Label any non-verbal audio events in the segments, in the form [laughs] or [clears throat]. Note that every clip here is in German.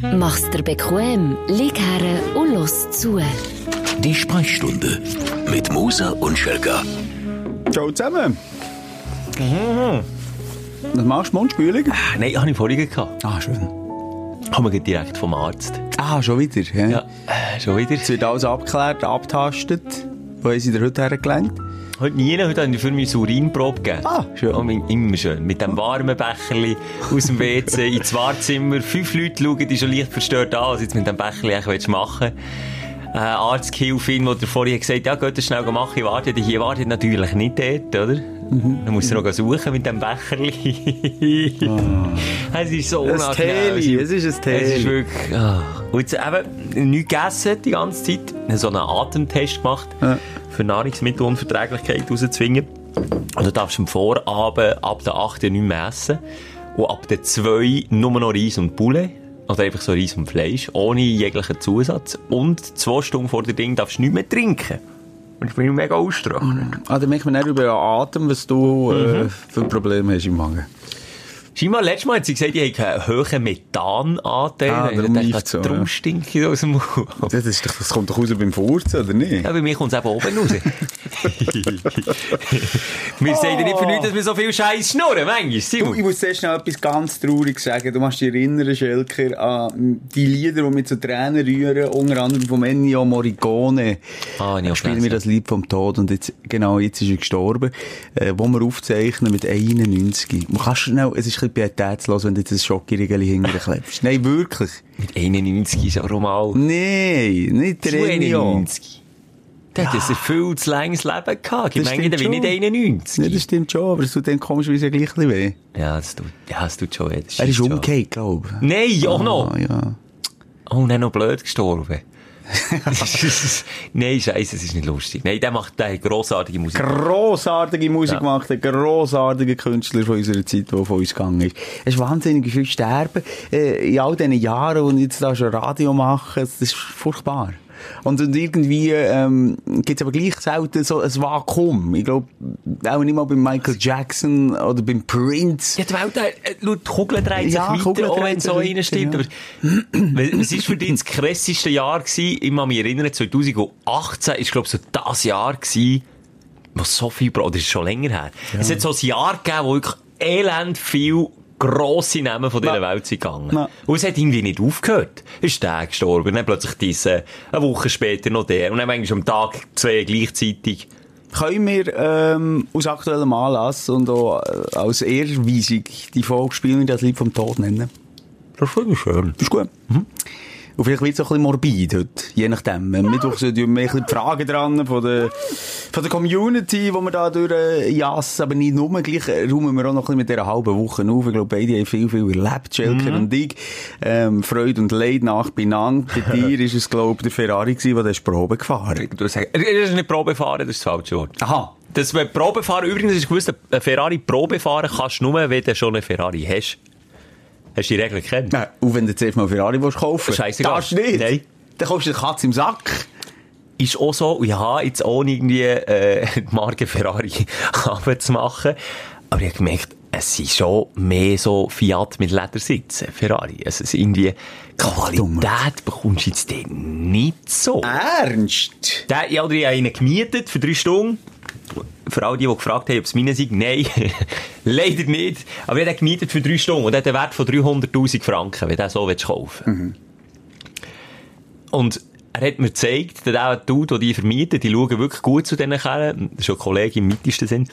Mach's dir bequem, lieg her und los zu. Die Sprechstunde mit Musa und Schelga. Ciao zusammen. Was machst du, Mundspülung? Nein, habe ich vorhin gehabt. Ah, schön. Kommen wir direkt vom Arzt. Ah, schon wieder. Ja. Ja, äh, schon wieder. Es wird alles abgeklärt, abtastet. Wo haben sie dir heute hergelenkt? Heute nie, heute habe ich für mich Urinprobe gegeben. Ah, schön. Oh, mein- immer schön. Mit dem warmen Becherli aus dem WC [laughs] ins Wahrzimmer. Fünf Leute schauen die schon leicht verstört an, was jetzt mit dem Becherli eigentlich willst machen äh, Arztgehilfin, der vorhin gesagt hat, ja, geht das schnell machen, ich warte, die hier wartet natürlich nicht dort, oder? Mhm. Dann musst du noch suchen mit dem Becherli. [laughs] Es ist so unangenehm. Teli, es ist ein Es ist Teli. wirklich, ah. Und jetzt eben, nichts gegessen die ganze Zeit. So einen Atemtest gemacht, Ja. Für Nahrungsmittelunverträglichkeit rauszuzwingen. Und du darfst am Vorabend ab der 8. nicht mehr essen. Und ab der 2 nur noch Reis und Poulet. Oder einfach so Reis und Fleisch, ohne jeglichen Zusatz. Und zwei Stunden vor der Ding darfst du nicht mehr trinken. Und ich bin mega ausgetrocknet. Ah, dann merkt man nicht über den Atem, was du Mhm. äh, für Probleme hast im Magen. Scheinbar, letztes Mal hat sie gesagt, ich habe einen hohen Methananteil. Ah, darum dachte, so, Darum ja. stinke ich aus dem Mund. Das, ist doch, das kommt doch raus beim Furzen, oder nicht? Ja, bei mir kommt es eben oben raus. [laughs] wir sagen ja nicht für nichts, dass wir so viel Scheiß schnurren, manchmal, Du, ich muss zuerst noch etwas ganz Trauriges sagen. Du musst dich erinnern, Schelker, an die Lieder, die mich zu Tränen rühren, unter anderem von Ennio Morricone. Ah, Ennio Spielen wir das Lied vom Tod und jetzt, genau, jetzt ist er gestorben, äh, wo wir aufzeichnen mit 91. Man kann schnell, es ist bisschen pietätslos, wenn du jetzt ein Schockierigeli hinterher klebst. Nein, wirklich. Mit 91 ist auch normal. Nein, nicht der Ennio. 91. Der hat ein erfülltes, langes Leben gehabt. Ich meine, der stimmt nicht schon. 91. Ja, das stimmt schon, aber es tut dann komischerweise ja gleich ein bisschen weh. Ja, das tut, ja, das tut schon weh. das Er ist umgekehrt, glaube ich. Nein, auch noch. Ja. Oh, und er noch blöd gestorben. [laughs] Nein, scheiße, es ist nicht lustig. Nein, der macht der hat grossartige Musik. grossartige Musik Ja. gemacht, ein grossartiger Künstler von unserer Zeit, der von uns gegangen ist. Es ist wahnsinnig viel Sterben äh, in all diesen Jahren, wo ich jetzt da schon Radio mache. Das ist furchtbar. Und, und irgendwie ähm, gibt es aber gleich selten so ein Vakuum. Ich glaube, auch nicht mal bei Michael Jackson oder beim Prince. Ja, die Welt, äh, schau, die Kugel dreht sich Ja, weiter, auch wenn es so reinstimmt. weiter, Aber es war für dich das krasseste Jahr gewesen. Ich kann mich erinnern, 2018 ist, glaube ich, so das Jahr gewesen, wo so viel, oder ist schon länger her. Es hat so ein Jahr gegeben, wo wirklich elend viel grosse Namen von dieser. Welt sind gegangen. Na. Und es hat irgendwie nicht aufgehört. Ist der gestorben, dann plötzlich diese, eine Woche später noch der, und dann manchmal am Tag zwei gleichzeitig. Können wir ähm, aus aktuellem Anlass und auch äh, als Ehrweisung die Folge spielen, das Lied vom Tod nennen? Das finde ich schön. Das ist gut. Und vielleicht wird es auch ein bisschen morbid heute, je nachdem. Am Mittwoch sind ja mehr ein bisschen die Fragen dran von der, von der Community, die wir da durchjassen. Aber nicht nur, gleich räumen wir auch noch ein bisschen mit dieser halben Woche auf. Ich glaube, beide haben viel, viel erlebt, Schelker und ich. Ähm, Freude und Leid nach benannt. Bei [laughs] dir ist es, glaube ich, der Ferrari gewesen, der das Probe gefahren Du sagst, das ist nicht Probefahren, das ist das falsche Wort. Aha. Das Probefahren, übrigens ist gewusst, ein Ferrari Probefahren kannst du nur, wenn du schon einen Ferrari hast. Hast du die Regel gekannt? Nein, und wenn du zuerst mal Ferrari willst kaufen. Darfst du nicht. Nein. Dann kaufst du eine Katze im Sack. Ist auch so, ich habe jetzt ohne irgendwie, äh, [laughs] die Marke Ferrari [laughs] zu machen. Aber ich habe gemerkt, es sind schon mehr so Fiat mit Ledersitzen, Ferrari. Also es ist irgendwie, Qualität bekommst du jetzt nicht so. Ernst? Der, ja, ich habe einen gemietet für drei Stunden. Für all die, die gefragt haben, ob es meine sind, nein, [laughs] leider nicht. Aber ich habe gemietet für drei Stunden und der hat einen Wert von 300'000 Franken, wenn du so willst kaufen Und er hat mir gezeigt, dass auch die Dude, die die vermieten, die schauen wirklich gut zu diesen Kerlen. Das ist schon ein Kollege im mittesten sind.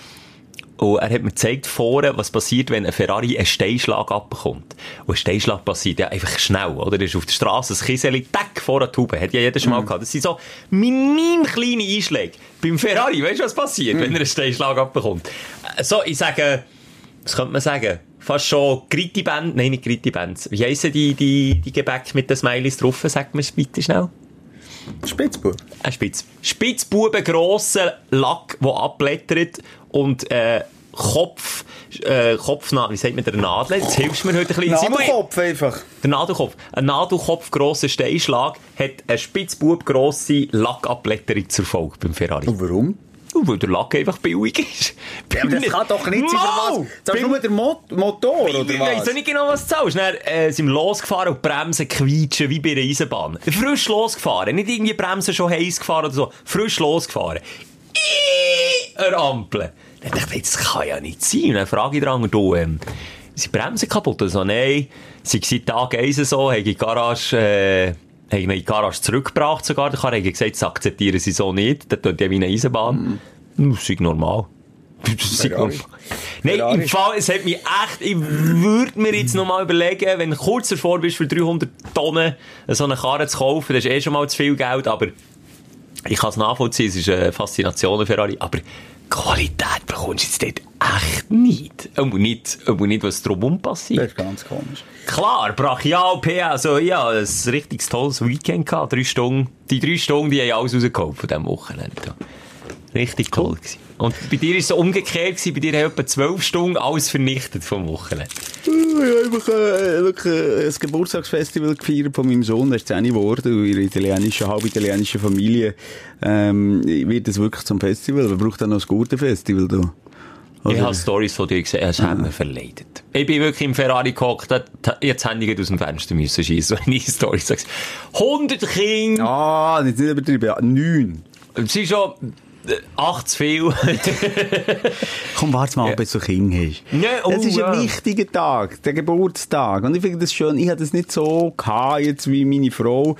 Und er hat mir gezeigt vorne, was passiert, wenn ein Ferrari einen Steinschlag abbekommt. Und ein Steinschlag passiert ja einfach schnell, oder? Er ist auf der Straße ein Kieseli, tack, vor der Tube. Hat ja jedes Mal gehabt. Das sind so minim kleine Einschläge. Beim Ferrari, weißt du, was passiert, wenn er einen Steinschlag abbekommt? So, ich sage, was könnte man sagen? Fast schon Gritti-Band, nein, nicht Gritti-Bands. Wie heissen die, die, die Gebäck mit den Smileys drauf? Sag mir bitte schnell. Spitzbub. Ein Spitz. Spitzbuben, grosser Lack, der abblättert und, äh, Kopf, äh, Kopfnadel, wie sagt man, der Nadel? Jetzt hilfst du mir heute ein bisschen. Nadelkopf einfach. Der Nadelkopf. Ein Nadelkopf grosser Steinschlag hat eine Spitzbub grosse Lackabblätterung zur Folge beim Ferrari. Und warum? Weil der Lack einfach billig ist. [laughs] Ja, aber das kann doch nicht sein, für was? Zahlst du nur den Mo Motor, oder Ich weiss was? nicht genau, was du zahlst. Dann äh, sind wir losgefahren und die Bremsen quietschen wie bei einer Eisenbahn. Frisch losgefahren. Nicht irgendwie Bremsen schon heiß gefahren oder so. Frisch losgefahren. Eine Ampel. Dann dachte ich, das kann ja nicht sein. Und dann frage ich dran, du, ähm, sind die Bremsen kaputt? Also, nein, sie waren Tag 1 so, habe ich in die Garage, äh, habe ich ihn in die Garage zurückgebracht sogar. Der Karre hat gesagt, das akzeptieren sie so nicht. Das tut ja wie eine Eisenbahn. Das ist normal. Das ist normal. Nein, Ferrari. im Fall, es hat mich echt, ich würde mir jetzt noch mal überlegen, wenn du kurz davor bist, für 300 Tonnen so eine Karre zu kaufen, das ist eh schon mal zu viel Geld, aber ich kann es nachvollziehen, es ist eine Faszination, Ferrari, aber Qualität bekommst du jetzt dort echt nicht. Und nicht, und nicht was drumherum passiert. Das ist ganz komisch. Klar, brachial, PA, also ja, ein richtig tolles Weekend gehabt, drei Stunden. Die drei Stunden, die haben alles rausgeholt von diesem Wochenende. Richtig toll gewesen. Und bei dir war es so umgekehrt, gewesen, bei dir haben etwa zwölf Stunden alles vernichtet vom Wochenende. Ich habe einfach äh, wirklich, äh, ein Geburtstagsfestival gefeiert von meinem Sohn, der ist 10 geworden, und in einer italienischen, halb italienischen Familie ähm, wird es wirklich zum Festival. Man braucht dann noch ein gutes Festival da. Ich Also- habe Stories von dir gesehen, es hat mir verleidet. Ich bin wirklich im Ferrari gehockt, ich hätte gerade aus dem Fenster müssen schiessen, wenn ich Stories sage. 100 Kinder, Ah, nicht, nicht übertrieben, ja, neun. sind schon acht zu viel. [laughs] Komm, warte mal, bis du Kind hast. Ja, oh, es ist ein ja. wichtiger Tag, der Geburtstag. Und ich finde das schön, ich hatte das nicht so gehabt, jetzt wie meine Frau.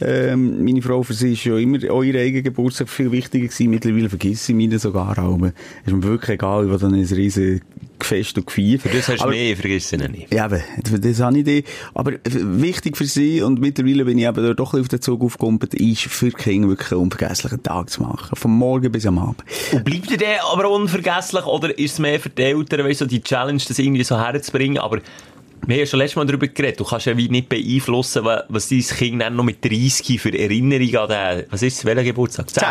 Ähm, meine Frau für sie ist schon immer euer eigener Geburtstag viel wichtiger gewesen. Mittlerweile vergesse ich meine sogar auch. Ist mir wirklich egal, ich will dann ein riesen Fest und Gefeier. Für das hast du Aber- vergiss ihn nicht. Ja, eben, für das habe ich die. Aber wichtig für sie, und mittlerweile bin ich eben doch ein auf den Zug aufgekommen, ist für Kinder wirklich einen unvergesslichen Tag zu machen. Vom Morgen bis am Abend. Und bleibt der aber unvergesslich oder ist es mehr für die Eltern, weißt du, die Challenge, das irgendwie so herzubringen? Aber wir haben ja schon letztes Mal darüber geredet. Du kannst ja wie nicht beeinflussen, wa- was dein Kind dann noch mit 30 für Erinnerung an den, was ist es, welcher Geburtstag? 10.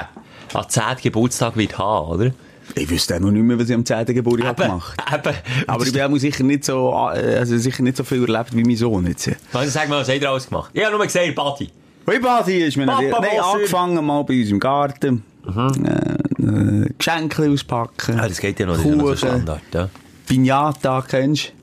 An 10. Geburtstag wird haben, oder? Ich wüsste auch noch nicht mehr, was ich am 10. Geburtstag gemacht eben. Aber ich habe sicher nicht so, äh, also sicher nicht so viel erlebt wie mein Sohn jetzt. Also sag mal, was habt ihr alles gemacht? Ich habe nur gesehen, Party. Wie Badi ist mir Papa. Nein, angefangen mal bei uns im Garten. Äh, äh, Geschenke auspacken. Ah, das geht ja noch, das ist ja noch so. Standard, ja. Piñata, kennst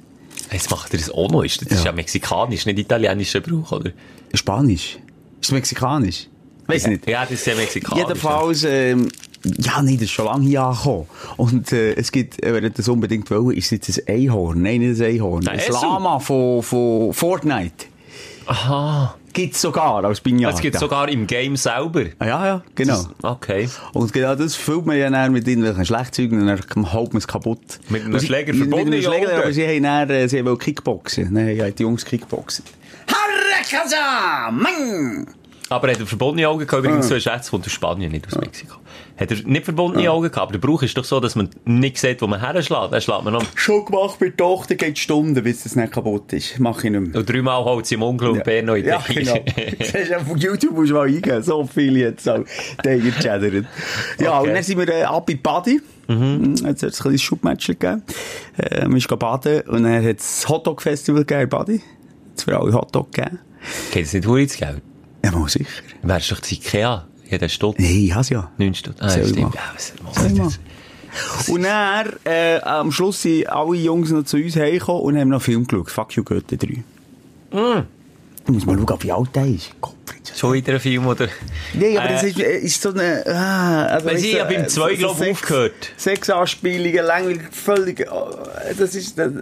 du? Jetzt macht er das auch noch, das ist ja mexikanisch, nicht italienischer Brauch, oder? Spanisch. Ist mexikanisch? Weiß nicht. Ja, das ist ja mexikanisch. Jedenfalls, ähm, ja, nee, das ist schon lange hier angekommen. Und äh, es gibt, äh, wenn ihr das unbedingt wollen, ist jetzt ein Einhorn. Nein, nicht ein Einhorn. Ein. Lama von, von Fortnite. Ja. Aha. Gibt's sogar als Piñata. Das gibt es sogar im Game selber. Ah, ja, ja, genau. Okay. Und genau das füllt man ja dann mit irgendwelchen Schlagzeugen und dann haut man es kaputt. Mit einem sie- Schläger mit verbunden, einem Schläger, aber sie haben dann, äh, sie wollen Kickboxen. Nein, ja, die Jungs Kickboxen. Harrekaza! Mann! Aber hat er verbundene Augen gehabt? Ah. Übrigens, so ein Schätz kommt aus Spanien, nicht aus Mexiko. Hat er nicht verbundene Augen gehabt? Aber der Brauch ist doch so, dass man nicht sieht, wo man herschlägt. Dann schlägt man noch... Schon gemacht bei der Tochter, geht Stunden, bis das nicht kaputt ist. Mach ich nicht mehr. Und dreimal holt sie im Onkel und Bär noch in Ja, genau. [laughs] Das hast du auf YouTube musst du mal eingeben. So viele jetzt auch. Tiger chattern. Ja, Okay. und dann sind wir äh, ab in Badi. Mhm. Jetzt hat es ein kleines Schubmatch gegeben. Äh, wir sind baden und dann hat es Hotdog-Festival gegeben in Badi. Es für alle Hotdog gegeben. Geht es nicht ins Geld? Ja, mal sicher. Wärst du doch das Ikea? Jeder Stutz. Nein, ich has ja. 9 Stutz. Ah, Soll ich stimmt. Ja, was ich was-? Und dann, äh, am Schluss sind alle Jungs noch zu uns hergekommen und haben noch einen Film geschaut. Fuck you, Goethe 3. Ich muss mal schauen, wie alt der ist. Schon wieder ein Film, oder? Nein, aber Äh, das ist, äh, ist so eine, ah, also, weißt sie du, ja beim äh, zwei, so- so aufgehört. Sexanspielungen, langweilig, völlig, äh, das ist, das,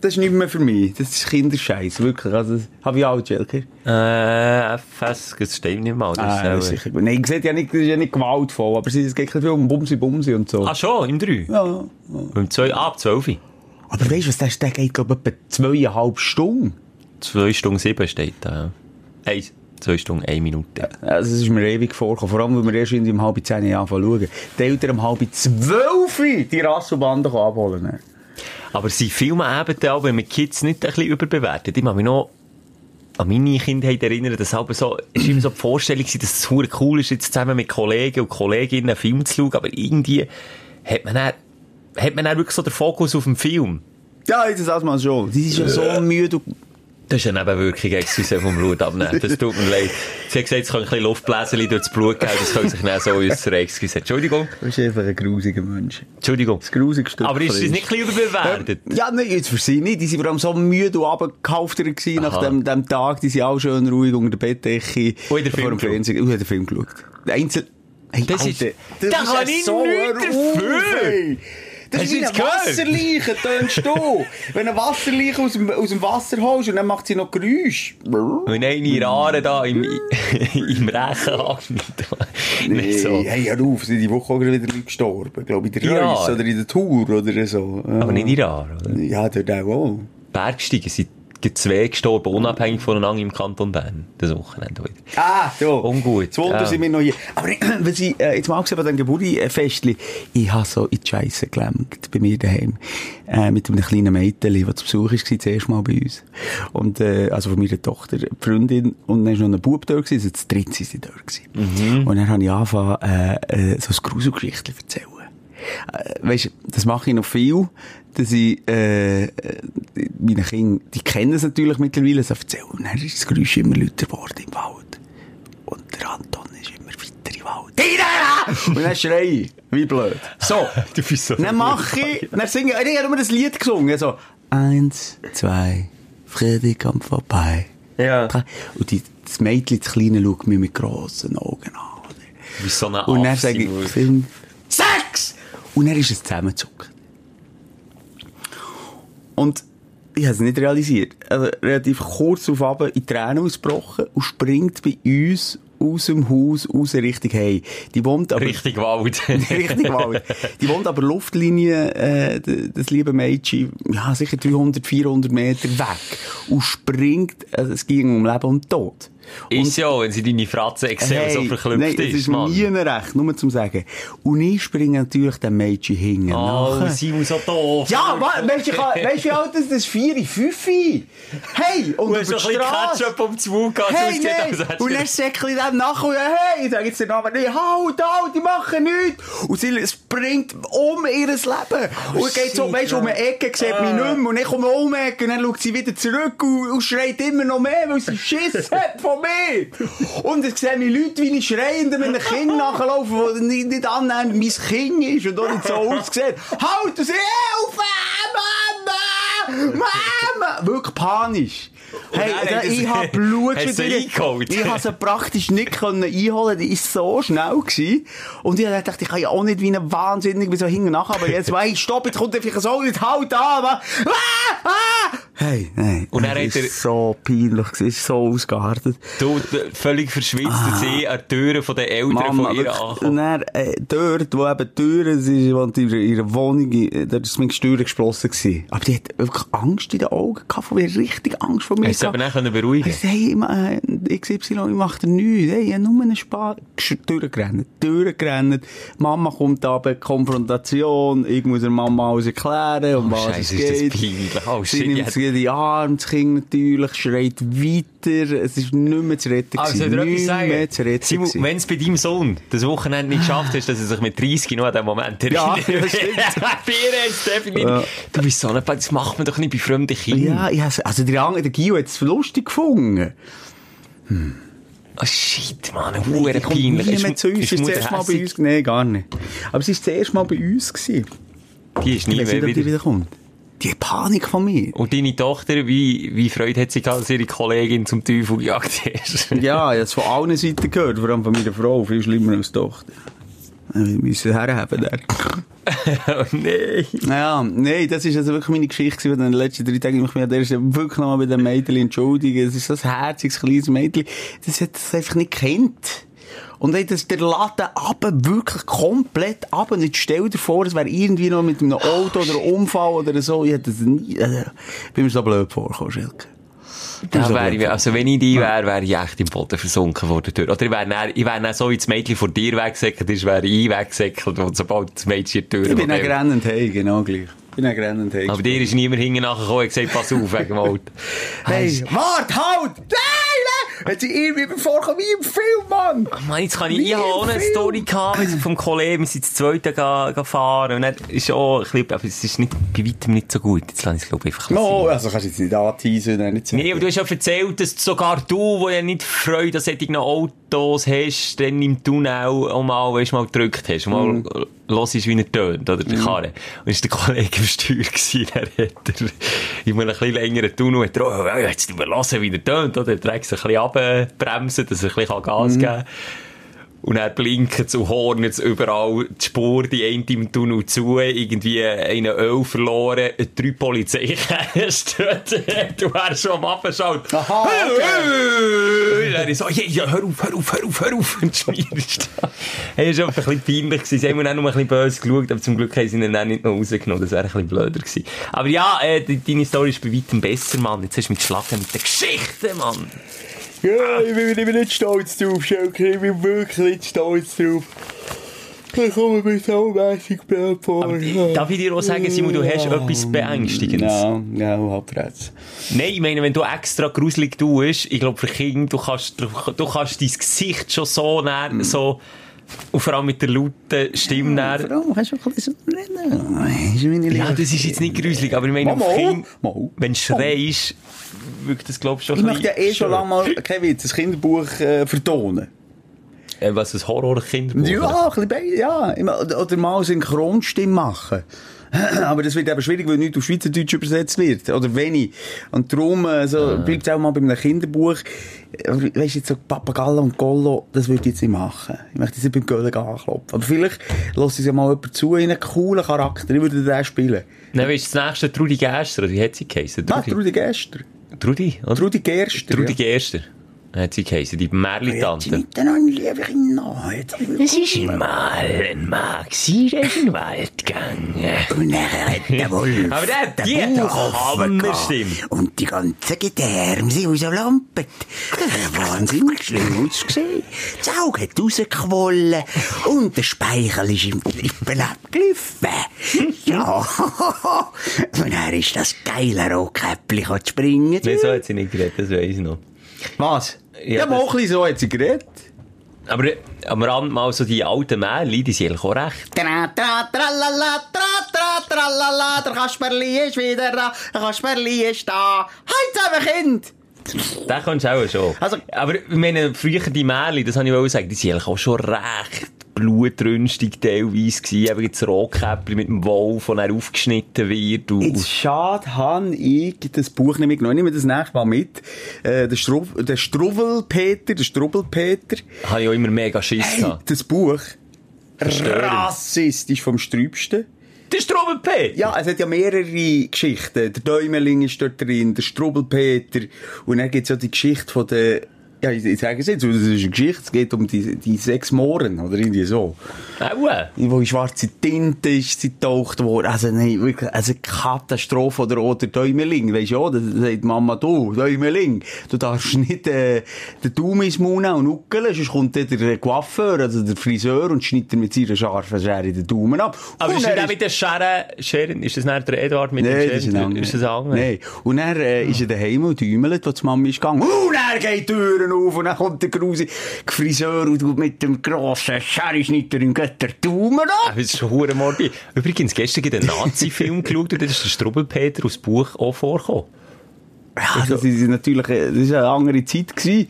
das ist nicht mehr für mich. Das ist Kinderscheiß, wirklich. Also, habe ich auch, Jelker. Äh, FS, das stimmt nicht mal. Das Ah, ist ja, sicher. gut. Nein, sieht ja nicht, das ist ja nicht gewaltvoll, aber es geht bisschen um Bumsi Bumsi und so. ah, schon, im 3? Ja. Im 2, ah, ab 12. Aber weißt du, was der, der geht, glaube ich, etwa zweieinhalb Stunden. 2 Stunden 7 steht da, ja. Eins, 2 Stunden, 1 Minute. Also, das ist mir ewig vorgekommen. Vor allem, weil wir erst um halb zehn anfangen zu schauen. Die Eltern um halb zwölf die Rasselbanden abholen. Aber sind Filme eben da, wenn man Kids nicht ein bisschen überbewertet? Ich kann mich noch an meine Kindheit erinnern, dass aber so, es war immer so die Vorstellung, dass es super cool ist, jetzt zusammen mit Kollegen und Kolleginnen einen Film zu schauen, aber irgendwie hat man dann, hat man dann wirklich so den Fokus auf den Film. Ja, das ist mal schon. Die ist ja so müde. und- Das ist eine Nebenwirkung, excuse vom Blut abnehmen. Das tut mir leid. Sie hat gesagt, es kann ein bisschen Luftbläschen durch das Blut gehen, das kann sich dann so äußern. Excuse. Entschuldigung. Du bist einfach ein grusiger Mensch. Entschuldigung. Das grusigste Aber ist das Fleisch. nicht ein bisschen überbewertet? Ja, nein, jetzt für sie nicht. Die waren vor allem so müde und abgehalftert gewesen nach dem, dem Tag. Die sind auch schön ruhig unter der Bettdecke. Und vor Film Fernsehen. Und hat den Film geschaut. Der Einzel... Hey, Das ist- Alter, da kann ja ich so nichts dafür. Das Hast ist wie eine? Wasserleiche, tönst du. Wenn eine Wasserleiche aus dem, aus dem Wasser holst und dann macht sie noch Geräusch. Wenn eine Rare da im, im Rechen hängt. Nee, so. hey, hör auf, sind die Woche auch wieder Leute gestorben. Glaube ich, in der. Reus oder in der Tour oder so. Aber nicht in Rare, oder? Ja, dort auch. Bergsteigen sind zwei gestorben, unabhängig voneinander im Kanton Bern. Das Wochenende heute. Ah, so. Ungut, Das Wunder ja. sind wir noch hier. Aber [clears throat] was ich äh, jetzt mal gesehen an dem Geburtstagsfestli, ich habe so in die Scheisse gelenkt bei mir daheim. Äh, mit einem kleinen Mädchen, das zu Besuch war, das erste Mal bei uns. Und, äh, also von meiner Tochter, die Freundin. Und dann war noch ein Bub gewesen, also zu dritt sind sie dort. Gewesen. Und dann habe ich angefangen, äh, äh, so ein Gruselgeschichtchen zu erzählen. Äh, weisst, das mache ich noch viel, dass ich, äh, meine Kinder, die kennen es natürlich mittlerweile, so erzählen, und dann ist das Geräusch immer lauter geworden im Wald. Und der Anton ist immer weiter im Wald. Und dann schrei ich, wie blöd. So. [laughs] Du bist so Dann mache ich, dann singe ich, ich habe nur das Lied gesungen, so, eins, zwei, Friede kommt vorbei. Ja. Und die, das Mädchen, das Kleine, schaut mich mit grossen Augen an. bist so ein Und dann sage ich, fünf, sechs! Und dann ist es zusammengezuckt. Und ich habe es nicht realisiert. Also, relativ kurz auf Abend in Tränen ausgebrochen und springt bei uns aus dem Haus raus Richtung Hey. Die wohnt aber... Richtig Wald. [laughs] Richtig Wald. Die wohnt aber Luftlinie, äh, das liebe Mädchen, ja, sicher 300, 400 Meter weg. Und springt, also es ging um Leben und Tod. Ist ja, wenn sie deine Fratze Excel so verklüpft nein, ist, ist Mann. nie recht, nur zum Sagen. Und ich springe natürlich dem Mädchen hinten Oh, nachher. Simon, so doof. Ja, weisst du, ich weisst du, wie alt das ist? Das ist 4, 5. Hey, und Du über hast die ein bisschen Straße. Ketchup um die Mund gehabt, Hey, sonst geht das als Und dann säckle ich dem nach und hey, ich sage jetzt den Namen nicht, halt, halt, die machen nichts. Und sie springt um ihr Leben. und geht so, shit, weisst du, um eine Ecke, sieht mich nicht mehr. Und dann kommt um die Ecke und dann schaut sie wieder zurück und, und schreit immer noch mehr, weil sie Schiss [laughs] hat von mir. Und es sehen mich Leute, wie ich schreiend mit einem Kind [laughs] nachlaufen, das nicht, nicht annähernd mein Kind ist und auch nicht so aussieht. Halt, sie, Hilfe, Mama! Mama! Wirklich panisch. Hey, dann da- hat ich sie- hab [laughs] Blut eingeholt? Ich habe sie praktisch nicht können einholen. Die ist so schnell gewesen. Und ich dachte, ich kann ja auch nicht wie ein Wahnsinnig wie so hinten nach, aber jetzt, hey, stopp, jetzt kommt einfach so nicht halt an, ah, ah! Hey, nein. Und dann hat er- ist so peinlich gewesen, ist so ausgeartet. Du, völlig verschwitzt, ah. sie an die Türen von den Eltern Mama, von ihr wirklich. Und ankommen. dann, äh, dort, wo eben Türen sind, wohnt in ihrer, ihrer Wohnung, äh, dort ist meine Steuer geschlossen gewesen. Aber die hat wirklich Angst in den Augen gehabt, von mir richtig Angst vor mir Hast du sie aber dann können beruhigen Ich sag, hey, ma- äh, XY, ich mach dir nichts. Hey, ich hab nur einen Spaß. Durchgerannt, durchgerannt. Mama kommt da bei Konfrontation. Ich muss der Mama alles erklären, um was es Scheiße, ist das geht. peinlich. Oh, shit, ja. in die Arme, das Kind natürlich, schreit weiter. Es ist nicht mehr zu retten Also, gewesen. ich dir Nicht etwas mehr sagen? zu retten Simon, wenn es bei deinem Sohn das Wochenende nicht geschafft hast, dass er sich mit 30 noch an den Moment Ja, erinnert. das stimmt. [laughs] definitiv. Ja. Du bist so ein das macht man doch nicht bei fremden Kindern. Ja, ich also der, der Gio hat es lustig gefunden. Oh shit, Mann, Die kommt peinlich. nie Ist mehr Mu- zu uns. ist Sie ist das erste Mal bei uns. Nein, gar nicht. Aber sie ist das erste Mal bei uns gewesen. Die ist Ich nie weiß nicht, mehr ob die wieder. wieder kommt. Die Panik von mir. Und deine Tochter, wie, wie Freude hat sie gehabt, dass ihre Kollegin zum Teufel gejagt ist? [laughs] Ja, ich habe es von allen Seiten gehört, vor allem von meiner Frau, viel schlimmer als die Tochter. Wir müssen herhaben der. [laughs] oh nein. Ja, nein, das ist also wirklich meine Geschichte gewesen, in den letzten drei Tagen. Ich mich an der Stelle wirklich nochmal bei dem Mädchen entschuldigen. Es ist so ein herziges, kleines Mädchen. Das hat das einfach nicht kennt. Und hey, das, der Laden runter, wirklich komplett ab. Und jetzt stell dir vor, es wäre irgendwie noch mit einem Auto oder einem Unfall oder so. Ich hätte das nie, äh, bin mir so blöd vorgekommen, Schelke. Da so wär ich, also wenn ich die wäre, wäre ich echt im Boden versunken vor der Tür. Oder ich wäre ich dann so, wie das Mädchen vor dir weggesäckelt ist, wäre ich weggesäckelt und sobald das Mädchen die Tür Ich bin auch rennend hey, genau gleich. Ich bin auch rennend hey. Aber dir ist niemand hinten nachgekommen und gesagt, pass auf, wegen dem Auto. Hey, wart, halt! Nein! Hat sie irgendwie vorkommen wie im Film, Mann! Mann, jetzt kann ich, Wie ich habe auch eine. Story gehabt, vom Kollegen, wir sind das zweite ga- gefahren, und dann ist auch ein bisschen, aber es ist nicht, bei weitem nicht so gut. Jetzt lasse ich es, glaube ich, einfach No, sein. also kannst du jetzt nicht anteasen nicht sagen. Nee, aber du hast ja erzählt, dass sogar du, wo ja nicht Freude an solchen Autos hast, dann im Tunnel auch mal, weißt, mal gedrückt hast, mal Mhm. hörst, wie er tönt, oder, der Karre. Und ist der Kollege am Steuer gewesen, [laughs] der hat er in einem ein bisschen längeren Tunnel, hat er, oh, jetzt hören, wie er tönt, oder, er trägt sich ein bisschen abbremsen, dass er ein bisschen Gas Mhm. geben kann. Und er blinkt zu Horn jetzt überall die Spur, die eine im Tunnel zu, irgendwie eine Öl verloren, drei Polizeikästen, [laughs] du wärst schon am Abschaut. Aha, Und er ist so, ja, ja, hör auf, hör auf, hör auf, hör auf, und schmierst. [laughs] Hey, war einfach ein bisschen peinlich gewesen. Sie haben mir dann noch ein bisschen böse geschaut, aber zum Glück haben sie ihn dann nicht noch rausgenommen. Das wäre ein bisschen blöder gewesen. Aber ja, äh, de- deine Story ist bei weitem besser, Mann. Jetzt hast du mich geschlagen mit der Geschichte, Mann. Ja, ich bin, ich bin nicht stolz drauf, Schelke. Ich bin wirklich nicht stolz drauf. Ich komme mir so mässig blöd vor. Darf ich dir auch sagen, Simon, du hast etwas Beängstigendes? Ja, ja, halbrechts. Nein, ich meine, wenn du extra gruselig tust, ich glaube, für Kinder, du kannst, du, du kannst dein Gesicht schon so näher, so, und vor allem mit der lauten Stimme näher. Warum kannst du auch ein bisschen so reden? Ja, das ist jetzt nicht gruselig, aber ich meine, mal, Kind, wenn du schreist, wirkt das, glaube ich, schon Ich möchte ja eh schon lange mal, kein Witz, ein Kinderbuch äh, vertonen. Äh, was, ein Horror-Kinderbuch? Ja, ein bisschen ja. Oder mal Synchronstimme machen. [clears throat] Aber das wird eben schwierig, weil nicht auf Schweizerdeutsch übersetzt wird. Oder wenig. Und darum, äh, so, bleibt es auch mal bei einem Kinderbuch. Weißt du, jetzt so Papagallo und Gollo, das würde ich jetzt nicht machen. Ich möchte jetzt nicht beim Göllen anklopfen. Aber vielleicht lässt es ja mal jemand zu, in einen coolen Charakter. Ich würde den spielen. Weißt du, das nächste Trudi oder wie hat sie geheißen? Ah, Trudi Gerster. Trudi, oder? Trudi Gerster. Trudi ja. Gerster. Hat sie geheißen, die Jetzt Merli-Tante. nicht dann liebe Kinder. Jetzt Es ist einmal ein Maxi, der ist in den Wald gegangen. Und er hat den Wolf. [laughs] Aber der hat die hat doch Hammerstimme. Und die ganzen Gedärme sind rausgelampert. Das hat wahnsinnig schlimm ausgesehen. Das Auge hat rausgequollen. Und der Speichel ist im Lippen abgelaufen. [laughs] Ja. [laughs] Und er ist das geile Rotkäppli springen. Nein, so hat sie nicht geredet, das weiss ich noch. Was? Ja, Ja, mal ein bisschen so hat sie geredet. Aber am Rand mal so die alten Märchen, die sind eigentlich auch recht. Tra, tra, tralala, tra, tra, tralala, der Kasperli ist wieder da, der Kasperli ist da. Halt zusammen, Kind! Den kannst du auch schon. Also- aber meine, früher die Märchen, das habe ich auch sagen, die sind eigentlich auch schon recht blutrünstig teilweise gewesen. Eben das Rotkäppli mit dem Wolf, der dann aufgeschnitten wird. Und, Jetzt schade, habe ich das Buch nicht mitgenommen. Ich nehme das nächste Mal mit. Äh, der, Strub der Struwwelpeter, der Strubbelpeter. habe ich auch immer mega Schiss Hey, gehabt. das Buch. Verstörend. Rassistisch vom Strübsten. Der Strubelpeter! Ja, es hat ja mehrere Geschichten. Der Däumeling ist dort drin, der Strubbelpeter. Und dann gibt's ja die Geschichte von der, ja, ich, ich sage es jetzt, das ist eine Geschichte, es geht um die, die sechs Mohren, oder irgendwie so. Aua! wo in schwarze Tinte ist sie getaucht worden. Also, nein, wirklich, also Katastrophe. Oder, oder Däumeling, weisst du auch, da sagt Mama, du, Däumeling, du darfst nicht, äh, den Daumen ins Mund und nuckeln, sonst kommt dann der Coiffeur, also der Friseur, und schneidet mit seiner scharfen Schere den Daumen ab. Aber Und ist das mit der Schere, Scheren, ist das nicht der Eduard mit Nein, dem das ist ein. Ist das ein anderer? Nein. Und dann äh, ist er daheim und däumelt, wo die Mama ist gegangen. Und er geht die Türen auf und dann kommt der grusige Friseur und tut mit dem grossen Schere-Schnitter im Götter Daumen ab. Ah, Das ist schon hure morbid. Übrigens, gestern gibt einen Nazi-Film geschaut und da ist der Strubbelpeter aus dem Buch auch vorgekommen. Ja, das ist natürlich, das ist eine andere Zeit gewesen.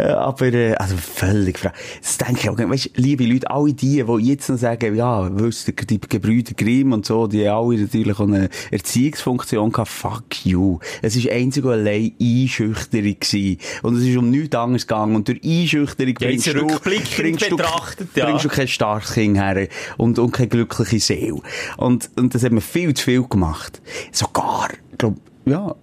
Äh, Aber, äh, also völlig frei. Das denke ich auch, weißt, liebe Leute, alle die, die jetzt noch sagen, ja, wisst ihr, die Gebrüder Grimm und so, die haben alle natürlich auch eine Erziehungsfunktion gehabt. Fuck you. Es ist einzig und allein Einschüchterung gewesen. Und es ist um nichts anderes gegangen. Und durch Einschüchterung Ja, bringst du, bringst du, ja. bringst du kein starkes Kind her und, und keine glückliche Seele. Und, und das hat man viel zu viel gemacht. Sogar, glaub, ja,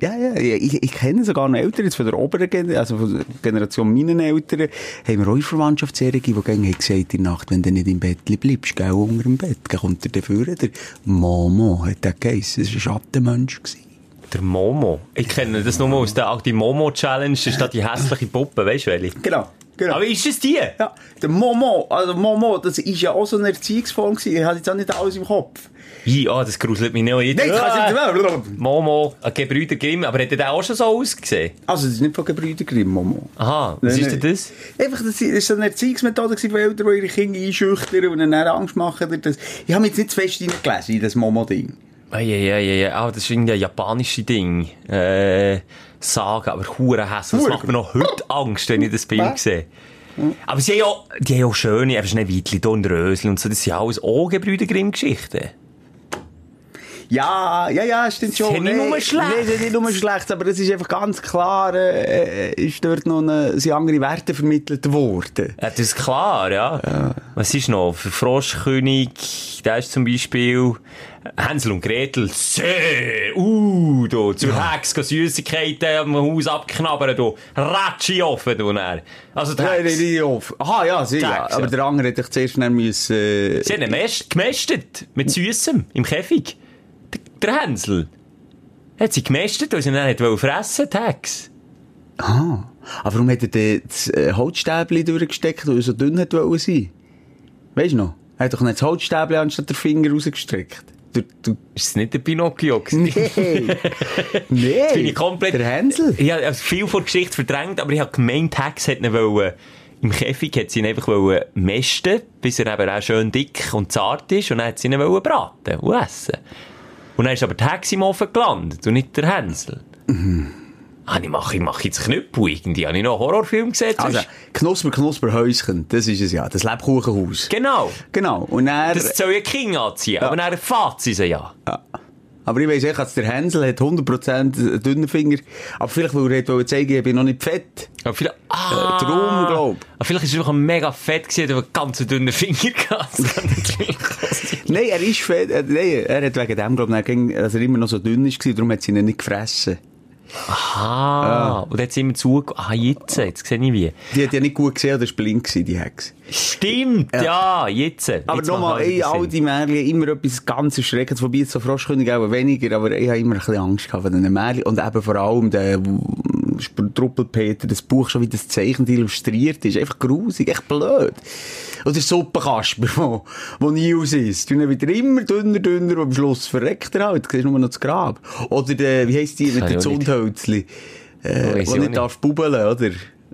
ja, ja, ich, ich kenne sogar noch Eltern, jetzt von der oberen Generation, also von der Generation meiner Eltern, haben wir auch in Verwandtschaftsserie, die gerne haben gesagt, in der Nacht, wenn du nicht im Bett bleibst, gell, unter dem Bett, dann kommt er dafür, der Momo, hat der geheissen, das war ein Schattenmensch. gewesen. Der Momo. Ich kenne das nur aus der, auch die Momo-Challenge, das ist da die hässliche Puppe, weißt du welche? Genau, genau. Aber ist es die? Ja, der Momo, also Momo, das ist ja auch so eine Erziehungsform gewesen. Ich habe jetzt auch nicht alles im Kopf. Wie, ah, das gruselt mich nicht. Nein, das kannst du nicht Momo, ein Gebrüder Grimm, aber hat der auch schon so ausgesehen? Also, das ist nicht von Gebrüder Grimm, Momo. Aha, was Nein, ist denn das? Einfach, das war eine Erziehungsmethode von Eltern, die ihre Kinder einschüchtern und ihnen Angst machen. Das. Ich habe jetzt nicht zu fest hineingelesen in das Momo-Ding. Ja, ja, ja, ja. Ah, das ist irgendwie ein japanisches Ding. Äh, Saga, aber hure hässlich. Das macht mir noch heute Angst, wenn ich das Bild sehe. Aber sie haben ja, die haben ja auch schöne, eben Schneewittli, und Rösli und so, das sind ja alles auch Gebrüder Grimm-Geschichten. Ja, ja, ja, stimmt schon. ist ja nicht nur schlecht. Das ist nicht nur schlecht, aber es ist einfach ganz klar, äh, ist dort noch eine, sind andere Werte vermittelt worden. Ja, das ist klar, ja. Was ist noch? Für Froschkönig, da ist zum Beispiel Hänsel und Gretel, See, uh, du, zur Hex, gehen Süßigkeiten am Haus abknabbern, du, Ratschi offen, du, dann. Also, die Nein, Hex. nicht auf. Aha, ja, sie, ja. Tags, Aber ja. der andere hätte ich zuerst schnell müssen, äh, Sie haben ihn gemästet, mit Süßem, im Käfig. Der, der Hänsel. Hat sie gemästet, weil sie ihn nicht fressen Hex. Ah. Aber warum hat er das äh, Holzstäbchen durchgesteckt, weil er so dünn hat wollen sein? Weißt du noch? Er hat doch nicht das Holzstäbchen anstatt den Finger rausgestreckt. Du, du, Ist es nicht der Pinocchio nee. [laughs] nee. Jetzt bin ich komplett... Der Hänsel. Ich habe viel von der Geschichte verdrängt, aber ich habe gemeint, Hex hat ihn wollen, im Käfig hat sie ihn einfach wollen mästen, bis er eben auch schön dick und zart ist, und dann hat sie ihn wollen braten und essen. Und dann ist aber Hex im Ofen gelandet und nicht der Hänsel. Ah, ich mache, ich mache jetzt Knüppel irgendwie. Habe ich noch einen Horrorfilm gesehen? Also, Knusper, Knusper, Häuschen, das ist es ja. Das Lebkuchenhaus. genau. Genau. Und er, Das soll ja King anziehen, aber dann fährt sie sie ja. ja. Aber ich weiss echt, als der Hänsel hat 100% dünnen Finger. Aber vielleicht, weil er wollte zeigen, ich bin noch nicht fett. Aber vielleicht, ah, darum, glaub. Aber vielleicht ist er einfach mega fett gewesen, aber ganz dünnen Finger gehabt. [laughs] [laughs] Nein, er ist fett. Äh, nein, er hat wegen dem, glaube ich, dass er immer noch so dünn ist, darum hat sie ihn nicht gefressen. Ah, und jetzt sind wir zu, ah, jetzt, jetzt sehe ich wie. Die hat ja nicht gut gesehen, oder war blind gewesen, die Hex. Stimmt, ja, jetzt. Aber nochmal, ey, all die Märchen, immer etwas ganz Erschreckendes. Wobei jetzt so Froschkönig auch weniger, aber ich habe immer ein bisschen Angst gehabt von diesen Märchen. Und eben vor allem der Sp- Truppelpeter, das Buch schon wie das Zeichen illustriert ist. Einfach grusig, echt blöd. Oder der Suppenkasper, [laughs] wo, wo nie aus ist. Dann wieder immer dünner, dünner, und am Schluss verreckt er halt. Du siehst nur noch das Grab. Oder der, wie heisst die mit nicht. Zundhölzli? Äh, wo nicht. darf bubbeln, oder?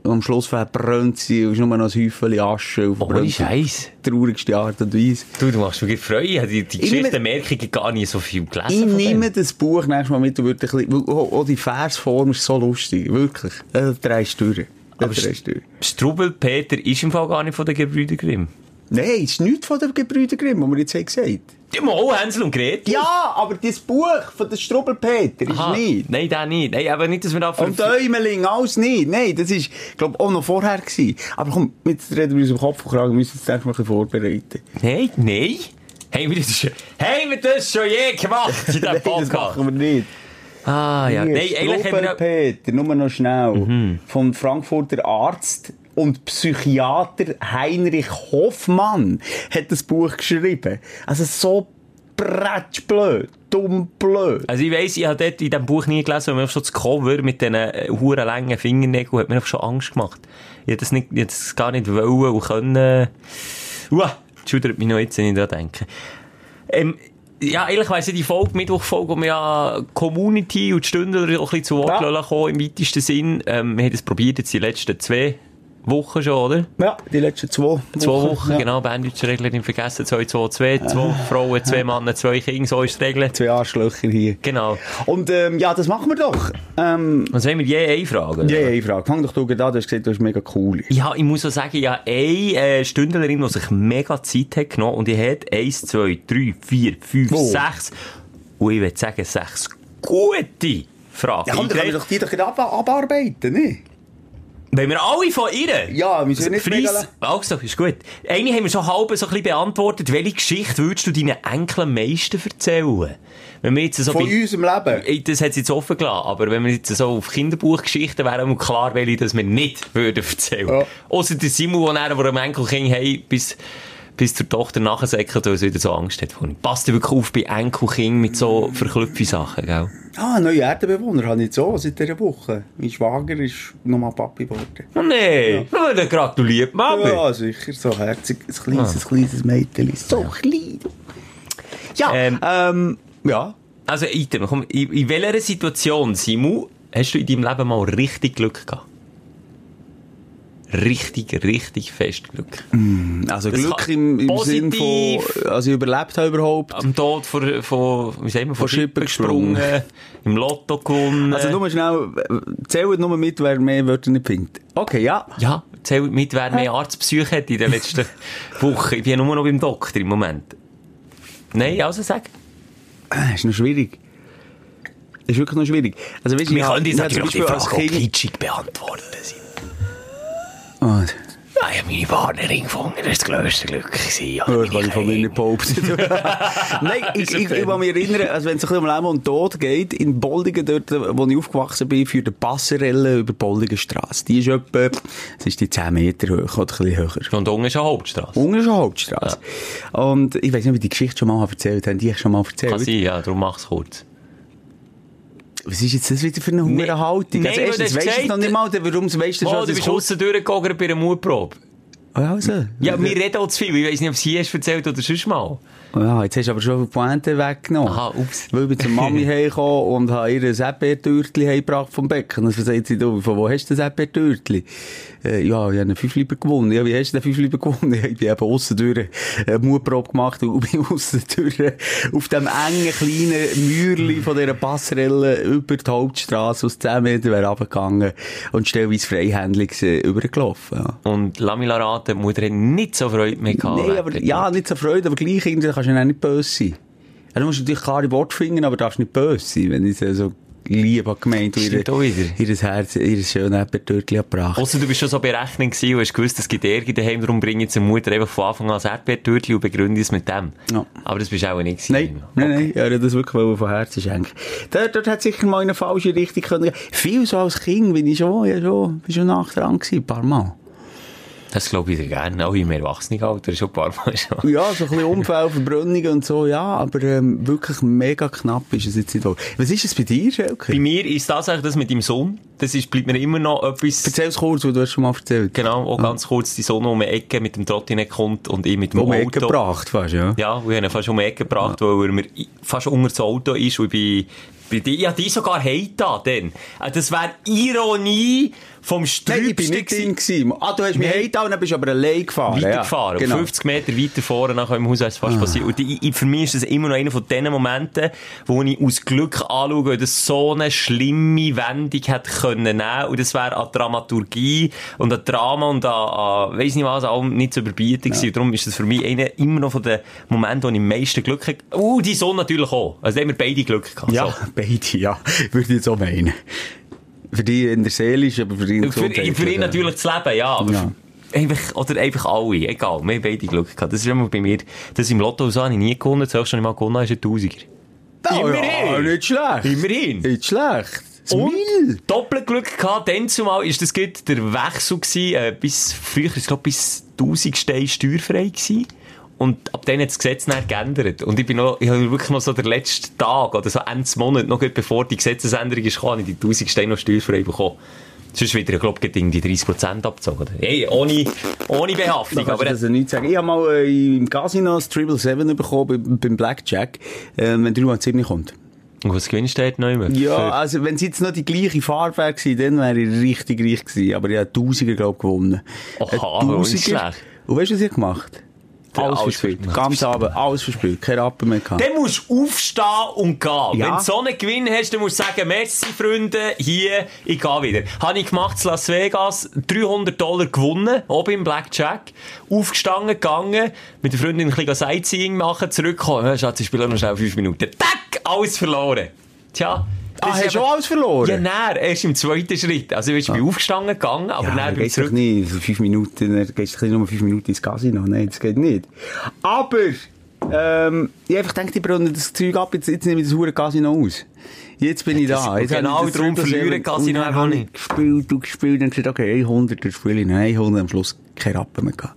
Am Schluss verbrennt sie, und ist nur noch ein Häufchen Asche. und Ohne verbrennt sie. Scheiß. Traurigste Art und Weise. Du, du machst mich Freude. Die, die Geschichten merke ich gar nicht so viel gelesen. Ich nehme das Buch nächstes Mal mit und würde ein bisschen, auch, auch die Versform ist so lustig. Wirklich. Äh, drei Stüre. Aber drei Stüre. Strubbelpeter ist im Fall gar nicht von den Gebrüder Grimm. Nein, es ist nichts von den Gebrüder Grimm, was wir jetzt haben gesagt Die Mo, Hänsel und Gretel. Ja, aber das Buch von der Strubbelpeter ist nicht. Nein, der nicht. Nein, aber nicht, dass wir da Und Däumeling, alles nicht. Nein, das ist, glaube auch noch vorher gewesen. Aber komm, jetzt reden wir uns im Kopf und Kragen, wir müssen uns das mal ein bisschen vorbereiten. Nein, nein. Haben wir das schon, haben wir das schon je gemacht in diesem Nein, das Podcast? machen wir nicht. Ah, ja. Hier, Nein, eigentlich haben wir... Mhm. Peter, nur noch schnell. Vom Frankfurter Arzt und Psychiater Heinrich Hoffmann hat das Buch geschrieben. Also so bretschblöd, dumm blöd. Also ich weiss, ich habe dort in diesem Buch nie gelesen, weil mir schon das Cover mit diesen äh, huren langen Fingernägeln hat mir schon Angst gemacht. Ich hätte das, nicht, ich das gar nicht wollen und können. Uah, schudert mich noch jetzt, wenn ich da denke. Ähm, ja, ehrlich weiss ich, die Folge, Mittwochfolge, wo wir ja Community und die Stündler auch ein bisschen zu Wort Ja. kommen, im weitesten Sinn. Ähm, wir haben das probiert jetzt die letzten zwei Wochen schon, oder? Ja, die letzten zwei Zwei Wochen, ja. genau, Berndeutsche Regel nicht vergessen. 2, 2, 2, zwei Frauen, zwei Männer, zwei Kinder, so ist die Regel. Zwei Arschlöcher hier. Genau. Und ähm, ja, das machen wir doch. Ähm, Was haben wir je eine Frage? ja, eine Frage. Fang doch du an, du hast gesagt, du hast mega cool. Ja, ich muss auch sagen, ja, eine äh, Stündlerin, die sich mega Zeit hat genommen und die hat 1, 2, 3, 4, 5, Oh. 6 und ich würde sagen, 6 gute Fragen. Ja, komm, dann können wir doch die doch abarbeiten, ne? Wenn wir alle von ihr... Ja, wir sind nicht mega- Also, ist gut. Eine haben wir schon halb so ein bisschen beantwortet. Welche Geschichte würdest du deinen Enkeln am meisten erzählen? Wenn wir jetzt so Von bei- unserem Leben. Das hat sie jetzt offen gelassen, aber wenn wir jetzt so auf Kinderbuchgeschichten wären, klar, welche das wir nicht [laughs] würden erzählen. Ja. Ausser der Simon, der am Enkelkind hey, bis, bis zur Tochter nachsäckelt, weil sie wieder so Angst hat. vor ihm. Passt wirklich auf bei Enkelkind mit so verklüpfen Sachen, gell? Ah, neue Erdenbewohner habe ich jetzt so seit dieser Woche. Mein Schwager ist nochmal Papi geworden. Oh nee, ja. dann gratuliert, Mami. Ja, sicher, so herzig, ein kleines, Ah. ein kleines Mädchen. So klein. Ja, Ähm, ähm, ja. Also, Item, komm, in, in welcher Situation, Simu, hast du in deinem Leben mal richtig Glück gehabt? Richtig, richtig fest Glück. Also Das Glück im, im Sinn von, also ich überlebt habe überhaupt. Am Tod von, von, wie sagen wir, von Von Schippen gesprungen, im Lotto gewonnen. Also nur schnell, äh, zählt nur mit, wer mehr Wörter nicht findet. Okay, ja. ja, zählt mit, wer mehr Arztbesuche hat in den letzten [laughs] Wochen. Ich bin ja nur noch beim Doktor im Moment. Nein, also sag. Äh, Ist noch schwierig. Ist wirklich noch schwierig. Also weißt, du, ich habe- ich habe zum Beispiel als Kind... kitschig beantworten. Oh, Ah, ich habe meine Partnerin gefunden, das war das grösste Glück. gewesen. Oh, das kann ich von mir nicht behaupten. [laughs] Nein, ich, ich, ich kann mich erinnern, also wenn es ein bisschen um Leben und Tod geht, in Boldingen, dort, wo ich aufgewachsen bin, für die Passerelle über die Boldigenstrasse. Die ist etwa, es ist die 10 Meter hoch oder ein bisschen höher. Und unten ist eine Hauptstrasse. Unten ist eine Hauptstrasse. Und ich weiß nicht, ob ich die Geschichte schon mal erzählt habe. Die ich schon mal erzählt. Kann sein, ja, darum mach's kurz. Was ist jetzt das wieder für eine Nee, Haltung? nein, also erstens weisst du es noch nicht mal, warum weisst du Oh, schon, du bist aussen durchgegangen bei einer Mutprobe. Also. Ja, wir reden auch zu viel. Ich weiss nicht, ob es erzählt oder sonst mal. Ja, jetzt hast du aber schon die Pointe weggenommen. Aha, ups. Weil ich bin zur Mami [laughs] heimgekommen und habe ihr ein Erdbeertürtli heimgebracht vom Becken. Dann sagt sie, du, von wo hast du das Erdbeertürtli? Äh, ja, ich habe einen Fünfliber gewonnen. Ja, wie hast du den Fünfliber gewonnen? [laughs] Ich bin eben aussen durch eine Mutprobe gemacht und bin [laughs] aussen durch auf dem engen, kleinen Mührli von dieser Passerelle über die Hauptstrasse aus 10 Metern runtergegangen und stellweise freihändig äh, übergelaufen. Ja. Und Lamila raten, die Mutter hat nicht so Freude mehr gehabt. Nein, aber, ja, nicht so Freude, aber gleich irgendwie kannst du ja nicht böse sein. Du musst natürlich klare Worte finden, aber darfst nicht böse sein, wenn ich sie so lieb habe gemeint und ihr, ihr Herz, ihr schönes Erdbeertürtli gebracht. Ausser du bist schon so berechnend gewesen und hast gewusst, es gibt Ärger daheim, darum bringe ich zur Mutter einfach von Anfang an das Erdbeertürtli und begründe es mit dem. Ja. Aber das bist auch nicht gewesen. Nein, nein, nein, ja, das wirklich von Herzen schenken. Dort, dort hat sicher mal in eine falsche Richtung können. Viel so als Kind bin ich schon, ja, schon, bin schon nach dran gewesen, ein paar Mal. Das glaube ich gerne. Auch im Erwachsenenalter schon ein paar Mal schon. Ja, so ein bisschen Unfall, Verbrennungen und so, ja, aber ähm, wirklich mega knapp ist es jetzt nicht. wohl. Was ist es bei dir, Schelke? Bei mir ist tatsächlich das mit dem Sohn. Das ist, bleibt mir immer noch etwas... Erzähl es kurz, weil du hast schon mal erzählt. Genau, auch ganz kurz die Sonne um die Ecke mit dem Trottinett kommt und ich mit dem Um Auto. Ecke gebracht, fast, ja. Ja, wir haben ihn fast um die Ecke gebracht, weil er mir fast unter das Auto ist und ich bin, bei dir, ja, die sogar heita, denn. Äh, Das wäre Ironie vom Nein, ich bin Strübsten nicht drin gewesen. Ah, du hast mich Nein. heimgetan, dann bist du aber allein gefahren. weitergefahren. Ja, genau. Ah. 50 Meter weiter vorne nach eurem Haus ist fast passiert. Und ich, ich, für mich ist das immer noch einer von den Momenten, wo ich aus Glück anschaue, weil das so eine schlimme Wendung hätte können nehmen. Und das wäre an Dramaturgie und an Drama und an, an weiss nicht was, allem nicht zu überbieten gewesen. Darum ist das für mich einer immer noch von den Momenten, wo ich am meisten Glück habe. Uh, die Sonne natürlich auch. Also da haben wir beide Glück gehabt. Ja, So. [laughs] beide, ja. Würde ich jetzt auch meinen. Für die in der Seele ist, aber für die in der Für, Gesundheit, für ihn natürlich das Leben, ja, aber Ja. Einfach, oder einfach alle, egal, wir haben beide Glück gehabt. Das ist immer bei mir, das im Lotto so habe ich nie gewonnen, das höchste, was ich mal gewonnen habe, ist ein Tausiger. Oh, ja, Immerhin. nicht schlecht. Immerhin. Nicht schlecht. Und doppelt Glück gehabt, dann zumal ist das gut der Wechsel gewesen, äh, bis, früher, ich glaube, bis 1000 Steine steuerfrei gewesen. Und ab dann hat das Gesetz dann geändert. Und ich bin noch, ich habe wirklich noch so den letzten Tag oder so Ende Monat, noch gut bevor die Gesetzesänderung ist, habe ich die 1000 Steine noch steuerfrei bekommen. Sonst wieder, ich glaube, ich die 30% abgezogen. oder? Hey, ohne, ohne Behaftung. Da Aber das nicht sagen. Ich habe mal äh, im Casino das Triple Seven bekommen beim, Blackjack, äh, wenn 3 mal 7 kommt. Und was gewinnst du dort noch immer? Ja, also wenn es jetzt noch die gleiche Farbe wäre gewesen, dann wäre ich richtig reich gewesen. Aber ich habe Tausiger, glaube ich, gewonnen. Ist schlecht. Und weißt du, was ich gemacht habe? Alles Alles verspielt. Ganz Abend, alles verspielt. Kein Rappen mehr gehabt. Dann musst du aufstehen und gehen. Ja. Wenn du so einen Gewinn hast, dann musst du sagen, merci Freunde, hier, ich gehe wieder. Habe ich gemacht in Las Vegas, 300 Dollar gewonnen, oben im Blackjack, aufgestanden, gegangen, mit der Freundin ein bisschen Sightseeing machen, zurückgekommen, ja, Schatz, ich spiele noch schnell 5 Minuten. Tack, alles verloren. Tja. Ah, hast du auch alles verloren? Ja, nein, erst im zweiten Schritt. Also, ich bin aufgestanden gegangen, aber Ja, dann ich geht's doch nicht. Fünf Minuten, dann gehst du nur fünf Minuten ins Casino. Nein, das geht nicht. Aber, ähm, ich einfach gedacht, ich brenne das Zeug ab, jetzt, jetzt nehme ich das hure Casino aus. Jetzt bin ich da. Jetzt genau habe ich das darum verlieren Casino einfach nicht. gespielt und gespielt und gesagt, okay, 100, dann spiele ich noch 100, am Schluss kein Rappen mehr gehabt.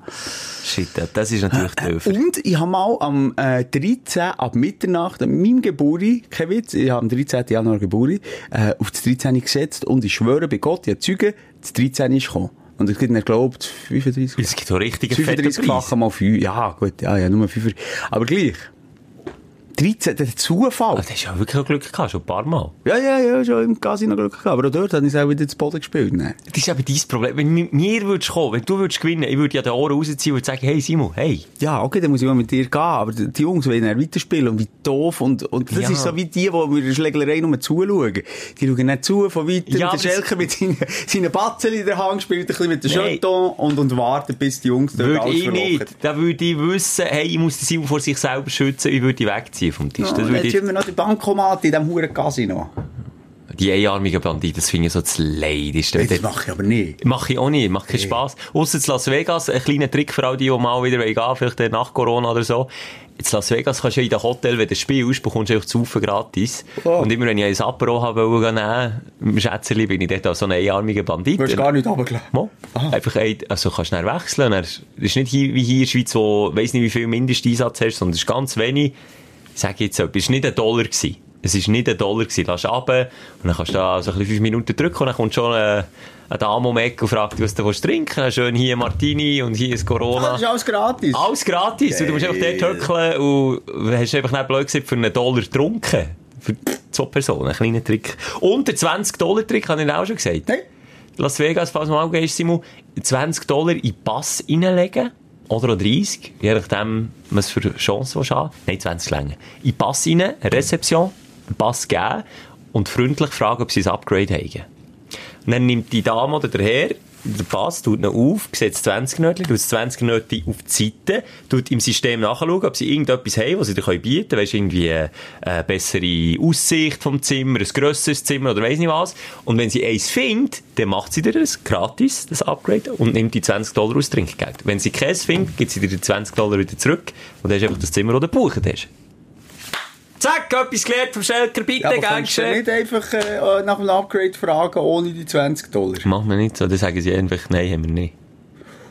Shit, das ist natürlich doof. Und ich habe mal am äh, 13. ab Mitternacht, an meinem Geburi, kein Witz, ich habe am 13. Januar Geburi, äh, auf das 13. gesetzt und ich schwöre bei Gott, ich Zeugen, das 13. ist gekommen. Und es gibt nicht, glaubt, 35. Es gibt auch richtige fette 35-fache mal 5. Ja, gut, ja, ja, nur 5. Aber gleich. 13, der Zufall. Aber du hast ja wirklich Glück gehabt, schon ein paar Mal. Ja, ja, ja, schon im Casino Glück gehabt. Aber auch dort habe ich es auch wieder zu Boden gespielt. Ne? Das ist eben dein Problem. Wenn mit mir würdest kommen, wenn du würdest gewinnen, ich würde ja den Ohren rausziehen und sagen, hey Simon, hey. Ja, okay, dann muss ich mal mit dir gehen. Aber die Jungs wollen dann weiterspielen und wie doof. Und, und das Ja. ist so wie die, die mit der Schlägerei nur zuschauen. Die schauen nicht zu von weitem. Ja, der das- Schelker mit seinen, seinen Batzen in der Hand spielt ein bisschen mit dem Nein. Jeton und, und wartet, bis die Jungs dort Würde alles ich verlochen. nicht. Da würde ich wissen, hey, ich muss den Simon vor sich selber schützen, ich würde die wegziehen vom Tisch. Würde jetzt haben wir noch die Bankomat in diesem huren Casino. die einarmigen Banditen, das finde ich so das Leidigste. Das mache ich aber nicht. Mache ich auch nicht, macht keinen Spass. Ausser in Las Vegas, ein kleiner Trick für all die, die mal wieder gehen wollen, vielleicht nach Corona oder so. In Las Vegas kannst du ja in den Hotel, wenn du spielst, bekommst du einfach zu Saufen gratis. Oh. Und immer wenn ich ein Apero habe wollte nehmen, im Schätzerli, bin ich dort als so ein einarmiger Bandit. Du hast gar nicht runtergelassen. Mo. Einfach ein, also kannst du wechseln. Das ist nicht hier, wie hier in der Schweiz, wo, weiss nicht, wie viel Mindesteinsatz hast, sondern es ist ganz wenig. Sage jetzt etwas, es war nicht ein Dollar. Gewesen. Es war nicht ein Dollar gewesen. Lass runter und dann kannst du da so ein bisschen fünf Minuten drücken und dann kommt schon eine, eine Dame um Ecke und fragt, was du willst trinken willst. Schön hier Martini und hier ein Corona. Ah, das ist alles gratis. Alles gratis. Und Du musst einfach dort hückeln und hast einfach nicht blöd gesagt, für einen Dollar getrunken. Für zwei Personen. Ein kleiner Trick. Und der 20-Dollar-Trick habe ich auch schon gesagt. Las Vegas, falls du mal gehst, Simon, 20 Dollar in den Pass reinlegen. Oder auch 30, je nachdem, was für Chancen du haben. Nein, 20 länger. In den Pass rein, Rezeption, Pass geben und freundlich fragen, ob sie ein Upgrade haben. Und dann nimmt die Dame oder der Herr den Pass, tut ihn auf, das 20 Nötchen, tut das 20 Nötchen auf die Seite, tut im System nachschauen, ob sie irgendetwas haben, was sie dir bieten können. Weisst irgendwie eine, eine bessere Aussicht vom Zimmer, ein grösseres Zimmer oder weiss nicht was. Und wenn sie eins findet, dann macht sie dir das gratis, das Upgrade, und nimmt die 20 Dollar aus Trinkgeld. Wenn sie keins findet, gibt sie dir die 20 Dollar wieder zurück und hast einfach das Zimmer, das du gebucht hast. Zack, etwas gelernt vom Schelker, bitte, Ja, aber kannst du nicht einfach äh, nach einem Upgrade fragen, ohne die 20 Dollar? Machen wir nicht so, dann sagen sie einfach, nein, haben wir nicht.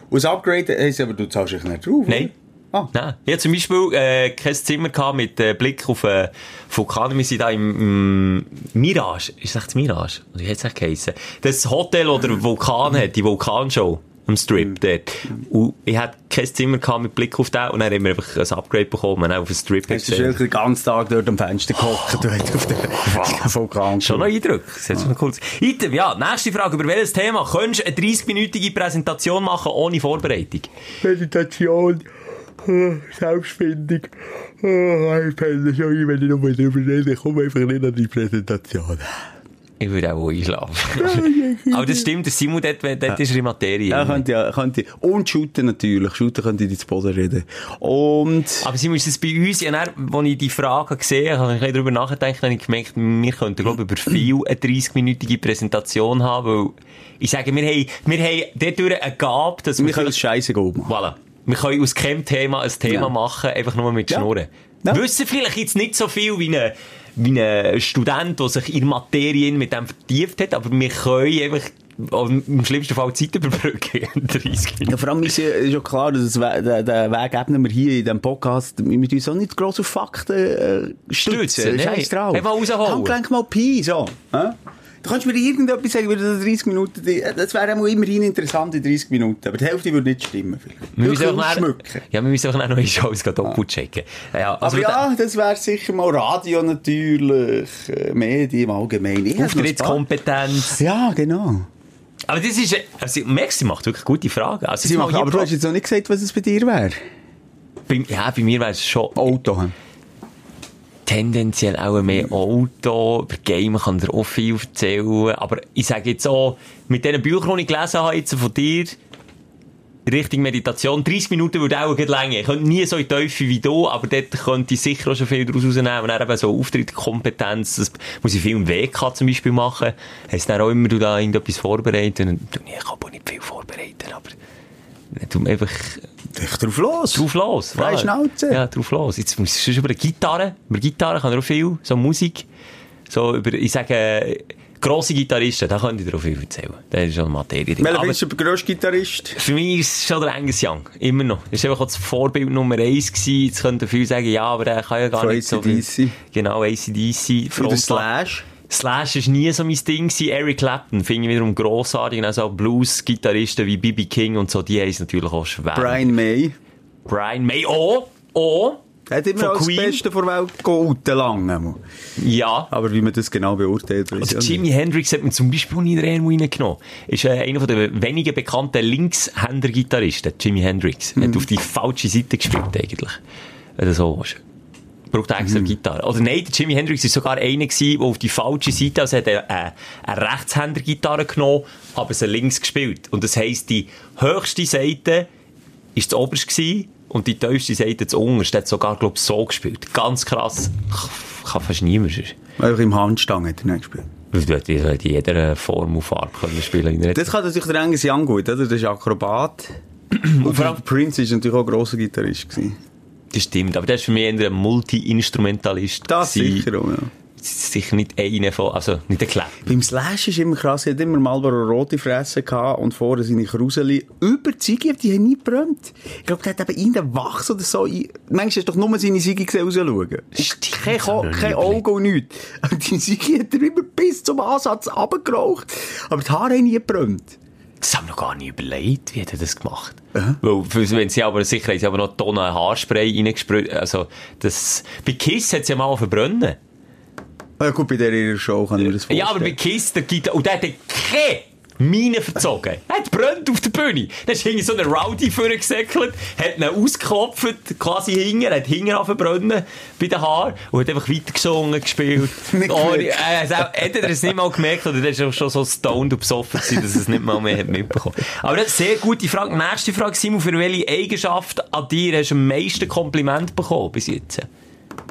Und das Upgrade heisst aber, du zahlst dich nicht drauf, Nein. Ah. Nein. Ich hatte zum Beispiel äh, kein Zimmer gehabt mit äh, Blick auf äh, Vulkan. Wir sind da im, im Mirage. Ist das echt das Mirage? Oder wie hat es echt geheissen? Das Hotel, das der Vulkan hat, die Vulkanshow. Am Strip dort. Und ich hatte kein Zimmer gehabt mit Blick auf den und dann haben wir einfach ein Upgrade bekommen und dann auf den Strip Hast du gesehen. schon den ganzen Tag dort am Fenster gehockt und hast auf den [laughs] Vulkan Schon noch Eindruck. Das hat schon cool. Item, ja, nächste Frage. Über welches Thema könntest du eine 30-minütige Präsentation machen ohne Vorbereitung? Meditation, Selbstfindung. Ich penne schon ein, wenn ich noch mal drüber rede. Komm einfach nicht an die Präsentation. Ich würde auch einschlafen. [laughs] Aber das stimmt, Simon, dort, dort ist er in Materie. Ja, könnte ja, könnte. Und shooten natürlich. Shooten könnte ich zu Boden reden. Und, Aber Simon, ist das bei uns, ja, dann, als ich die Frage gesehen habe, habe ich ein bisschen darüber nachgedacht, habe ich gemerkt, wir könnten, glaube ich, über viel eine 30-minütige Präsentation haben, weil ich sage, wir haben, wir haben dadurch eine Gabe, dass wir können es scheisse machen. Voilà. Wir können aus keinem Thema ein Thema Ja. machen, einfach nur mit Ja. Schnurren. Ja. Wissen vielleicht jetzt nicht so viel wie ein, wie ein Student, der sich in Materie mit dem vertieft hat, aber wir können einfach im schlimmsten Fall Zeit überbrücken. 30 Minuten. Ja, vor allem ist ja, klar, dass den Weg ebnen wir hier in diesem Podcast, wir müssen uns auch nicht gross auf Fakten äh, stützen. Stützen, Scheiß drauf. Einfach rausholen. Handgelenk mal Pi, so. Hä? Du kannst mir irgendetwas sagen, über das 30 Minuten, die- das wäre auch immerhin interessant in 30 Minuten, aber die Hälfte würde nicht stimmen. Vielleicht. Wir müssen auch ausschmücken. Ja, wir müssen auch noch eine Shows doppelt checken. Ja, also Aber ja, das wäre sicher mal Radio natürlich, äh, Medien im Allgemeinen. Auftrittskompetenz. Ja, genau. Aber das ist, also, merkst du, sie macht wirklich gute Fragen. Also, Sie hier aber du hast jetzt noch nicht gesagt, was es bei dir wäre. bei, ja, bei mir wäre es schon Auto. hm? Tendenziell auch mehr Auto. Über Game kann dir auch viel erzählen. Aber ich sage jetzt auch, mit diesen Büchern, die ich gelesen habe, jetzt von dir, Richtung Meditation, 30 Minuten würde auch gleich länger. Ich könnte nie so in die Tiefe wie du, aber dort könnte ich sicher auch schon viel daraus rausnehmen. Und dann eben so Auftrittkompetenz, das muss ich viel im WK zum Beispiel machen. Hast dann auch immer du da irgendetwas vorbereitet? Und du, ich kann auch nicht viel vorbereiten, aber du einfach drauf los. drauf los. Freie. Schnauze. Ja, drauf los. Jetzt muss sonst über die Gitarre. Über Gitarre kann er auch viel, so Musik. So über, ich sage, grosse Gitarristen, da könnte ich viel erzählen. Das ist schon Materie. drin. Welcher Aber bist du der grösste Gitarrist? für mich ist es schon der Angus Young. Immer noch. Das war einfach das Vorbild Nummer eins gewesen. Jetzt könnten viele sagen, ja, aber der kann ja gar Von nicht so viel. AC/DC. Genau, ACDC. Oder. Slash? Slash ist nie so mein Ding gewesen. Eric Clapton finde ich wiederum grossartig. Also Blues-Gitarristen wie B.B. King und so, die haben es natürlich auch schwer. Brian May. Brian May. Oh, oh, Er hat immer als Queen. Beste vor Welt gehalten, lange. Ja. Aber wie man das genau beurteilt, weiss Also Jimi Hendrix hat man zum Beispiel nie in den Ernst reingenommen. Ist äh, einer von der wenigen bekannten Linkshänder-Gitarristen, Jimi Hendrix. Mhm. Hat auf die falsche Seite gespielt, eigentlich. Oder so. Braucht extra Mhm. Gitarre. Oder nein, der Jimi Hendrix war sogar einer der auf die falsche Seite, also hat er eine, eine Rechtshänder-Gitarre genommen, aber sie links gespielt. Und das heisst, die höchste Seite ist das oberste und die tiefste Seite das unterste. hat sogar, glaub ich, so gespielt. Ganz krass. Kann fast niemand. Einfach im Handstangen hat er nicht gespielt. Hättest in jeder Form und Farbe können spielen können. Das kann natürlich der Angus Young gut, oder? Das ist Akrobat. Und vor allem Prince ist natürlich auch ein grosser Gitarrist gewesen. Das stimmt, aber das ist für mich eher ein Multi-Instrumentalist. Das gewesen. sicher auch, ja. Sicher nicht einer von, also nicht der Kleber. Beim Slash ist immer krass, er hat immer Marlboro rote Fresse gehabt und vorne seine Kruseli. Über die haben nie gebrannt. Ich glaube, der hat eben irgendeinen Wachs oder so. Manchmal hast du doch nur seine Ziege gesehen rausschauen. Stimmt, Kein, kein nie Auge und nichts. Und die Ziege hat er immer bis zum Ansatz runtergeraucht. Aber die Haare haben nie gebrannt. Das haben wir noch gar nicht überlegt, wie hat er das gemacht? Weil, für- wenn sie aber, sicher haben sie aber noch Tonnen Haarspray reingesprüht, also, das, bei Kiss hat sie ja mal verbrennen. Ja gut, bei der ihrer Show kann ich mir das vorstellen. Ja, aber bei Kiss, der Gitarre, und der hat keine Mine verzogen. Er hat brennt auf der Bühne. Dann ist hinten so ein Rowdy vorgesäckelt, hat ihn ausgeklopft, quasi hinten, hat hinten angebrennen bei den Haaren und hat einfach weitergesungen, gespielt. [laughs] Nicht oh, äh, hätte er es nicht mal gemerkt oder der ist auch schon so stoned und besoffen gewesen, dass er es nicht mal mehr hat mitbekommen. Aber das ist eine sehr gute Frage. Nächste Frage, Simon, für welche Eigenschaft an dir hast du am meisten Kompliment bekommen bis jetzt?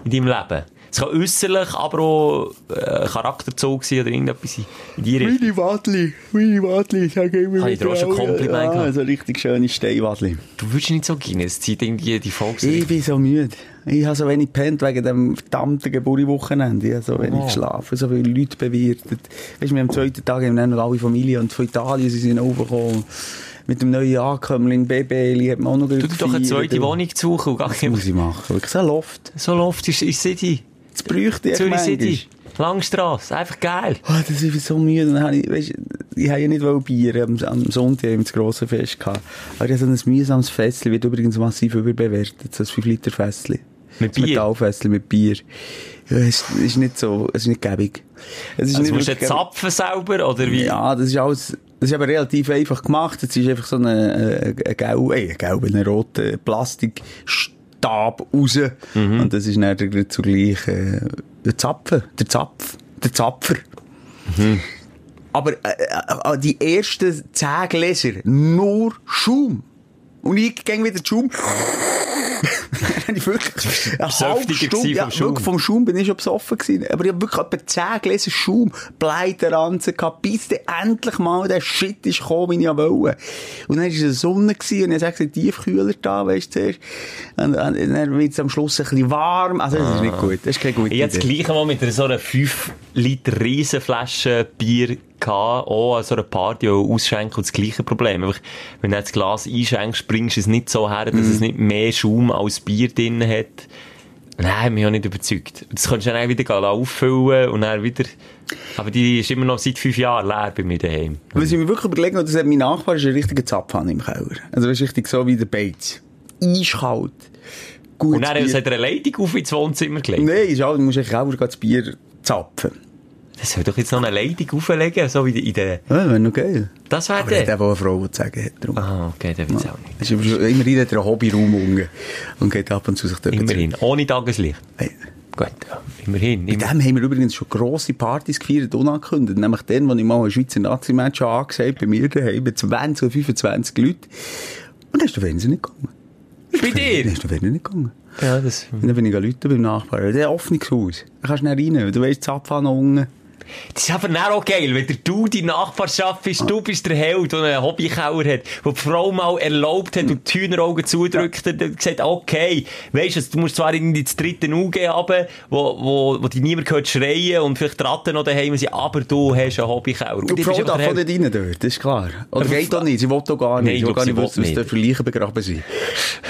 In deinem Leben? Es kann äußerlich, aber auch äh, Charakterzug sein oder irgendetwas in- die Richtung. Meine Wadli, meine Wadli, ich sage immer Habe ich dir auch schon Kompliment Ja, gehabt? so richtig schöne Steinwadli. Du würdest nicht so gehen, es zieht irgendwie die Folge. Ich bin so müde. Ich habe so wenig gepennt wegen dem verdammten Geburtwochenende. Ich habe so wenig Oh. geschlafen, so viele Leute bewirtet. Weißt du, wir am zweiten Tag haben wir noch alle Familie und von Italien sie sind aufgekommen. Mit dem neuen Ankömmling, Baby, hat man auch noch Du doch eine zweite Wohnung zu suchen Das muss ich machen. So ein Loft. so Loft ist in City. Das bräuchte ich Zürich. City. Langstrasse. Einfach geil. Oh, das ist so müde. Dann habe ich, weißt, ich habe ja nicht wollen Bier. Am, am Sonntag haben wir das grosse Fest gehabt. Aber ich habe so ein mühsames Festchen, wird übrigens massiv überbewertet. So ein 5-Liter-Festchen. Mit Ein Bier? Metallfässchen mit Bier. Ja, es ist nicht so, es ist nicht gäbig. Es ist Also musst du zapfen selber, oder wie? Ja, das ist alles, das ist aber relativ einfach gemacht. Es ist einfach so ein, ein, ein gelb, äh, ein gelb, ein roter Plastikstab raus. Mhm. Und das ist dann zugleich, äh, der Zapfen, der Zapf, der Zapfer. Mhm. Aber, äh, äh, die ersten zehn Gläser, nur Schaum. Und ich gehe wieder Schaum. [laughs] Dann ich wirklich eine halbe Stunde, ja, vom Schaum. wirklich vom Schaum bin ich schon besoffen gewesen. Aber ich habe wirklich etwa 10 Gläser Schaum, Bleiteranzen gehabt, bis dann endlich mal der Shit ist gekommen, wie ich wollte. Und dann war es Sonne gewesen, und ich habe gesagt, Tiefkühler da, weißt du, zuerst. Und, und dann wird es am Schluss ein bisschen warm. Also, das ist nicht gut. Das ist keine gute Ich hatte das Idee. gleiche Mal mit so einer 5 Liter Riesenflasche Bier gehabt, auch an so einer Party auch ausschenken und das gleiche Problem. Einfach, wenn du das Glas einschenkst, bringst du es nicht so her, dass Mhm. es nicht mehr Schaum als Bier drin hat. Nein, mich auch nicht überzeugt. Das kannst du dann auch wieder auffüllen und dann wieder... Aber die ist immer noch seit fünf Jahren leer bei mir daheim. Was ich mir wirklich überlegt habe, das hat mein Nachbar, ist ein richtiger Zapfhahn im Keller. Also, das ist richtig so wie der Beiz. Eiskalt. Gut Und dann hat er eine Leitung auf ins Wohnzimmer gelegt. Nein, ist auch, du musst eigentlich auch das Bier zapfen. Das soll doch jetzt noch eine Leitung auflegen, so wie in der... Ja, wäre noch geil. Das wäre Aber er der. auch eine Frau, die zu sagen hat. Darum. Ah, okay, der will es auch nicht. Ist aber schon- immerhin hat er einen Hobbyraum unten und geht ab und zu sich dort Immerhin. Ohne Tageslicht. Hey. Gut, ja. Immerhin. Mit dem haben wir übrigens schon grosse Partys gefeiert, unangekündigt. Nämlich dann, wo ich mal ein Schweizer Nazi-Match habe angesagt, bei mir daheim, mit 20 oder 25 Leuten. Und dann ist der Fernseher nicht gegangen. Bei Dann dir? ist der Fernseher nicht gegangen. Ja, das... Und dann bin ich Leute beim Nachbarn. Der hat ein offenes Haus. Da kannst du nicht rein. Du weißt, Zapfhahn noch unten. Das ist aber dann auch geil, wenn der du die Nachbarschaft bist, du bist der Held, der einen Hobbykauer hat, wo die Frau mal erlaubt hat und die Hühneraugen zudrückt und hat gesagt, okay, weisst du, du musst zwar irgendwie ins dritte UG runter, wo, wo, wo dich niemand hört schreien und vielleicht die Ratten noch daheim sind, aber du hast einen Hobbykauer. Und die Frau darf auch nicht rein dort, das ist klar. Oder geht doch nicht, sie will doch gar Nein, nicht. ich will glaub, gar nicht wissen, was da für Leichen begraben sind.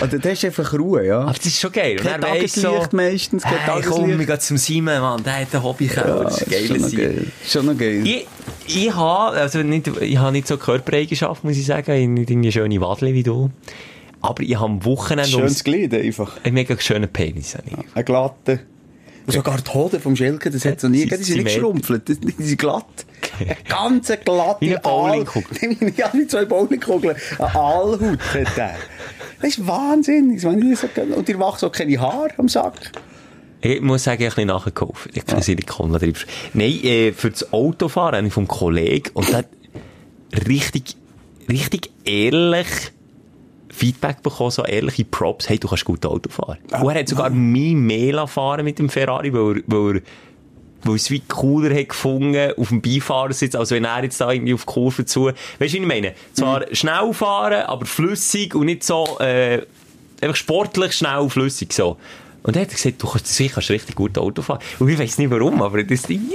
Und dann hast du einfach Ruhe, ja. Aber das ist schon geil. Und Kein weiss so, Tageslicht meistens, kein hey, komm, Tageslicht. wir gehen zum Simon, Mann, der hat einen Hobbykauer. Ja, das ist geil. Schon noch geil. Ich, ich habe, also nicht, ich habe nicht so Körpereigenschaften, muss ich sagen. Ich habe nicht irgendwie schöne Wadle wie du. Aber ich habe am Wochenende Schönes Glied einfach. einen mega schönen Penis. habe ich. Ein glatter. Und sogar die Hoden vom Schelke, das hat so nie, Sie- die sind nicht geschrumpft, die sind glatt. Eine ganz glatte Wie eine Bowlingkugel. [laughs] Ja, wie zwei Bowlingkugeln. Eine Aalhaut hat er. Das ist wahnsinnig. so- Und ihr macht so keine Haare am Sack. Ich muss sagen, ich habe ein bisschen nachgekauft. Ich habe Silikon drin. Nein, äh, für das Autofahren habe ich vom Kollegen und der hat richtig, richtig ehrlich Feedback bekommen, so ehrliche Props. Hey, du kannst gut Auto fahren. und er hat sogar mich mehr fahren mit dem Ferrari, weil er, weil er weil es wie cooler hat gefunden auf dem Beifahrersitz, als wenn er jetzt da irgendwie auf die Kurve zu... Weißt du, wie ich meine? Zwar schnell fahren, aber flüssig und nicht so, äh, einfach sportlich schnell und flüssig, so. Und er hat gesagt, du kannst sicher kannst richtig gut Auto fahren. Und ich weiss nicht warum, aber das Ding...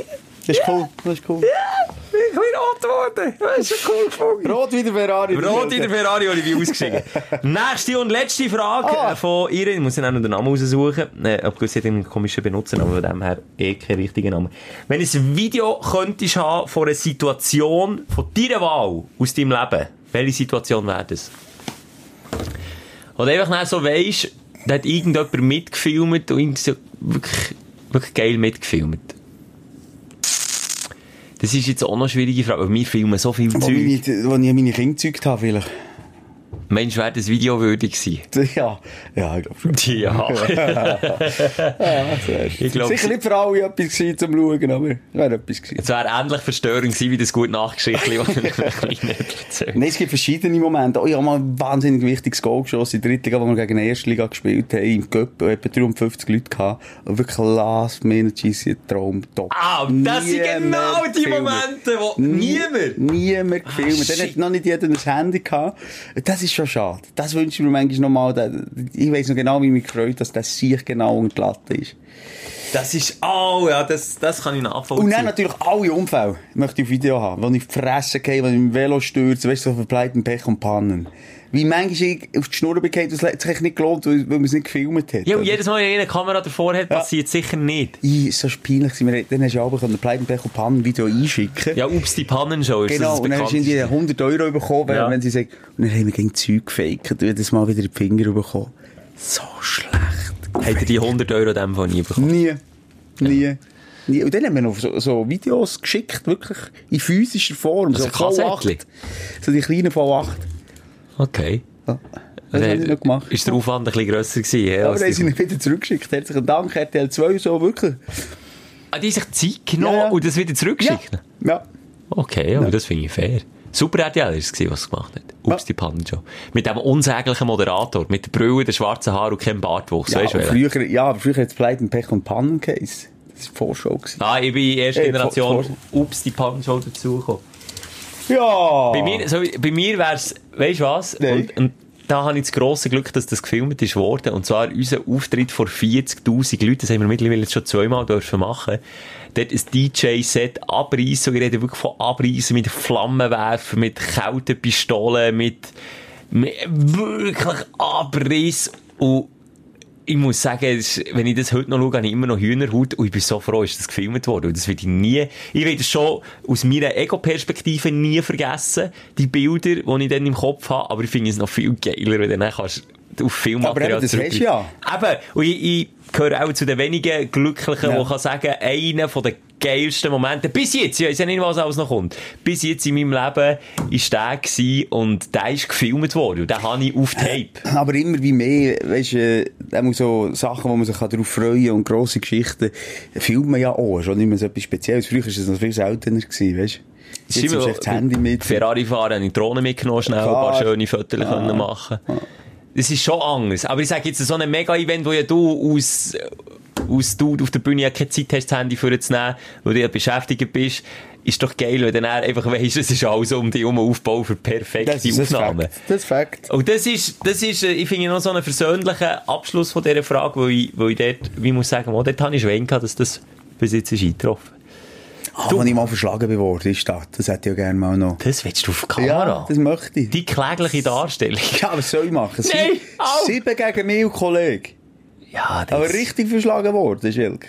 Das ist cool. Das ist cool. Ich bin rot geworden. Das ist cool gefunden. Rot wie der Ferrari. Rot in der Ferrari habe ich wie ausgestiegen. [laughs] Nächste und letzte Frage Ah. äh, von ihr. Ich muss dann auch noch den Namen raussuchen. Äh, ob sie hat einen komischen Benutzernamen, von dem her eh kein richtiger Name. Wenn du ein Video könntest haben von einer Situation, von deiner Wahl aus deinem Leben, welche Situation wäre das? Oder einfach nicht so weisst, da hat irgendjemand mitgefilmt und so wirklich, wirklich geil mitgefilmt. Das ist jetzt auch noch eine schwierige Frage, weil wir filmen so viel Zeug. wo ich meine Kinder gezeugt habe, vielleicht. Mensch, wäre das Video würdig gewesen? [laughs] Ja, ja, ich glaube schon. Ja. [laughs] Ich glaub, Sicher nicht für alle etwas gewesen zum Schauen, aber es wäre etwas gewesen. Es wäre ähnlich verstörend gewesen, wie das gute Nachgeschichtli, das ich ein bisschen erzählt Nein, es gibt verschiedene Momente. Oh, ich habe mal ein wahnsinnig wichtiges Goal geschossen in der dritten Liga, wo wir gegen die erste Liga gespielt haben, im und etwa 350 Leute gehabt. Und wirklich last minute schiessen, Traum, top. Ah, das sind genau die. Momente, wo Nie- niemand... Niemand gefilmt. Dann shit. hat noch nicht jeder ein Handy gehabt. Das ist schon schade. Das wünsche ich mir manchmal noch mal. da- Ich weiss noch genau, wie mich gefreut, dass das sich genau und glatt ist. Das ist... Oh, ja, das, das kann ich nachvollziehen. Und dann natürlich alle Unfälle möchte ich auf Video haben. Wo ich auf die Fresse gehe, wenn ich im Velo stürze, weißt du, so verbleibten Pech und Pannen. Wie manchmal ich auf die Schnur bekomme, das hat sich nicht gelohnt, weil, man es nicht gefilmt hat. Ja, und jedes Mal, wenn eine Kamera davor hat, passiert sicher nicht. Ich, so peinlich gewesen. Wir- Dann hast du aber ein Pleiten, Pech und Pannen Video einschicken. Ja, ups, die Pannenshow ist Genau, das und dann hast du irgendwie bekannteste. 100 Euro bekommen, wenn, Ja. wenn sie sagen, und dann haben wir gegen Zeug gefaked und jedes Mal wieder die Finger bekommen. So schlecht. Habt ihr die 100 Euro dem von nie bekommen? Nie. Nie. Nie. Und dann haben wir noch so, so Videos geschickt, wirklich in physischer Form. Also so Kassettchen? V8. So die kleinen V8. Okay. Ja. Das habe ich noch gemacht. Ist der Aufwand ein bisschen grösser gewesen? Ja, Aber als dann sie ihn wieder zurückgeschickt. Herzlichen Dank, RTL 2, so wirklich. Ah, die sich Zeit genommen Ja, ja. und das wieder zurückgeschickt? Ja. Okay, aber das finde ich fair. Super RTL ist es, was es gemacht hat. Ups, Ja. die Pannenshow. Mit dem unsäglichen Moderator, mit der Brille, den schwarzen Haar und keinem Bartwuchs. Ja, früher, ja, aber früher hat es Pleiten, Pech und Pannen geheißen. Das war die Vorschau. gewesen. Ah, ich bin erste Generation vor- Ups, die Pannenshow dazugekommen. Ja! Bei mir, so, bei mir wär's, weisst du was? Und, und da habe ich das grosse Glück, dass das gefilmt ist worden. Und zwar unser Auftritt vor 40.000 Leuten. Das haben wir mittlerweile jetzt schon zweimal dürfen machen. Dort ein DJ-Set abreißen. Und ich rede wirklich von abreißen mit Flammenwerfer, mit kalten Pistolen, mit, mit wirklich Abriss. Und ich muss sagen, ist- wenn ich das heute noch schaue, habe ich immer noch Hühnerhaut und ich bin so froh, ist das gefilmt worden. Und das werde ich nie, ich werde schon aus meiner Ego-Perspektive nie vergessen, die Bilder, die ich dann im Kopf habe, aber ich finde es noch viel geiler, wenn du dann kannst auf Aber Filmmaterial eben, das hast du ja. Eben, und ich, ich gehöre auch zu den wenigen Glücklichen, Ja. die kann sagen, einer von den geilsten Momente, bis jetzt, ich weiss ja nicht, was alles noch kommt, bis jetzt in meinem Leben war der gewesen und der ist gefilmt worden und den habe ich auf Tape. Aber immer wie mehr, weisst du, äh, so Sachen, wo man sich darauf freuen kann und grosse Geschichten, filmt man ja auch, schon nicht mehr so etwas Spezielles. Früher war es noch viel seltener gewesen, weisst du? Jetzt du echt das Handy mit. Ferrari fahren, habe ich die Drohne mitgenommen, schnell ein paar Klar. schöne Fotos können machen. Das ist schon anders. Aber ich sage jetzt, so ein Mega-Event, wo ja du aus, aus du auf der Bühne ja keine Zeit hast, das Handy vorzunehmen, weil du ja beschäftigt bist, ist doch geil, wenn du dann einfach weisst, es ist alles um dich herum Aufbau für perfekte das ist Aufnahmen. Das ist Fakt. Und das ist, das ist, äh, ich finde noch so einen versöhnlichen Abschluss von dieser Frage, wo ich, wo ich dort, wie ich muss sagen, oh, dort habe ich Schwein gehabt, dass das bis jetzt ist eingetroffen. Ah, als ich mal verschlagen bin worden, ist das. Das hätte ich ja gerne mal noch. Das willst du auf Kamera? Ja, das möchte ich. Die klägliche Darstellung. Ja, was soll ich machen? Sie- Nein! Sieben gegen mich, Kollege. Ja, das Aber richtig verschlagen worden, Schilker.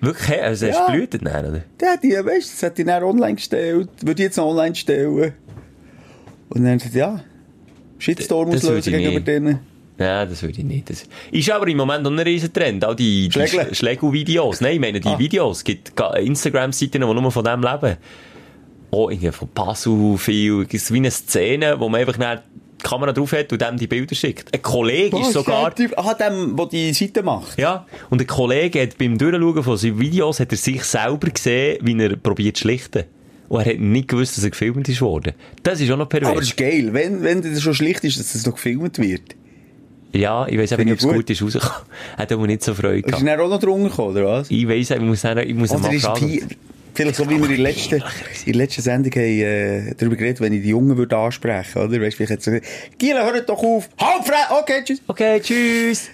Wirklich, also hast Ja. du blutet dann, oder? Der hat die, weißt du, das hat die dann online gestellt. Würde ich jetzt noch online stellen. Und dann hat er gesagt, ja, Shitstorm auslösen ich gegenüber denen. Ja, das würde ich nicht. Das ist aber im Moment noch ein riesen Trend. Auch die, die Schlägel-Videos. Nein, ich meine, die Ah. Videos. Es gibt Instagram-Seiten, die nur von dem leben. Auch irgendwie von Puzzle viel. Es ist wie eine Szene, wo man einfach dann die Kamera drauf hat und dem die Bilder schickt. Ein Kollege ist sogar... Ah, dem, der die Seite macht. Ja, und ein Kollege hat beim Durchschauen von seinen Videos hat er sich selber gesehen, wie er probiert zu schlichten. Und er hat nicht gewusst, dass er gefilmt ist worden. Das ist auch noch pervers. Aber das ist geil, wenn, wenn das schon schlicht ist, dass das noch gefilmt wird. Ja, ich weiss aber nicht, ich ob es gut. ist rausgekommen. [laughs] Hat aber nicht so Freude Ist gehabt. er dann auch noch drunter gekommen, oder was? Ich weiss, ich muss, dann, ich muss Oder mal ist fragen. Vielleicht so wie wir in der letzten, [laughs] in der letzten Sendung haben, äh, darüber geredet, wenn ich die Jungen würde ansprechen, oder? Weißt du, vielleicht jetzt so, Giel, hört doch auf! Halt, okay, tschüss! Okay, tschüss.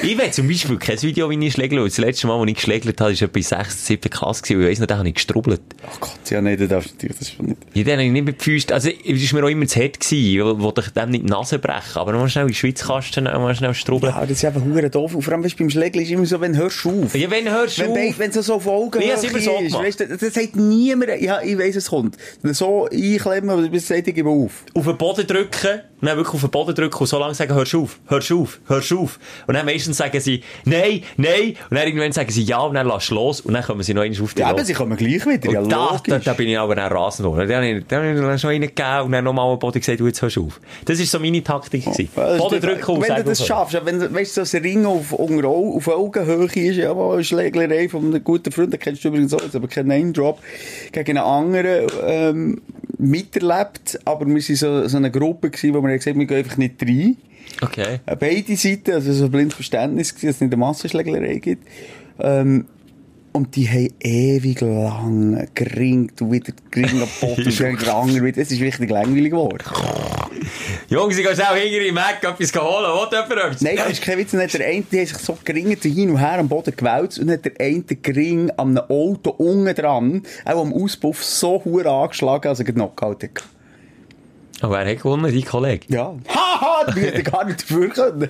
Ich will zum Beispiel kein Video, wie ich schlägle. Das letzte Mal, als ich geschlägelt habe, war etwa in 6. 7. Klasse. gewesen. Und Ich weiss noch, da habe ich gestrubbelt. Ach Gott, ja, nein, das darfst du natürlich, das schon nicht. Ja, dann habe ich nicht mit den Füßen, also, es war mir auch immer zu hart gewesen, wo- ich dem nicht die Nase brechen. Aber mal schnell in die Schweiz kasten, mal schnell strubbeln. Ja, das ist einfach hure doof. Und vor allem, weißt, beim Schlägeln ist immer so, wenn hörst du auf. Ja, wenn hörst du Wenn, auf. wenn es so auf Augen Nee, so ist, gemacht. weißt du, das sagt niemand, ja, ich weiss, es kommt. So einklemmen, aber bis sagt, ich gebe auf. auf den Boden drücken, nein, wirklich auf den Boden drücken und so lange sagen, hörst auf, hörst auf, hörst auf. Und dann meistens sagen sie, nein, nein, und dann irgendwann sagen sie ja, und dann lass los, und dann kommen sie noch einmal auf die Ja, aber sie kommen gleich wieder, ja, und da, logisch. da, da bin ich aber dann rasend geworden. Dann dann ich schon reingegeben und dann nochmal am Boden gesagt, du, jetzt hörst du auf. Das war so meine Taktik. Ja, ist Boden drücken und Wenn du das schaffst, ja, wenn du, weißt du, so ein Ring auf, unter, auf Augenhöhe ist, ja, mal eine Schlägerei von einem guten Freund, den kennst du übrigens auch, aber kein Name-Drop, gegen einen anderen, ähm, miterlebt, aber wir waren so, so eine Gruppe gewesen, wo wir haben gesagt, wir gehen einfach nicht rein. Okay. Äh, Beide Seiten, also so ein blindes Verständnis gewesen, dass es nicht eine Massenschlägerei gibt. Ähm, und die haben ewig lang geringt und wieder gering am Boden und [laughs] gerangen wieder. Es ist richtig langweilig geworden. Jungs, ich gehe schnell hinter im Mac etwas holen. Will jemand? Nein, das ist kein Witz. Der eine, hat sich so geringet hin und her am Boden gewälzt und hat der eine gering an einem Auto unten dran, auch am Auspuff, so hure angeschlagen, als er Knockout hatte. Oh, wer hat gewonnen? Dein Kollege? Ja. Haha, die hätte gar [laughs] nicht dafür können.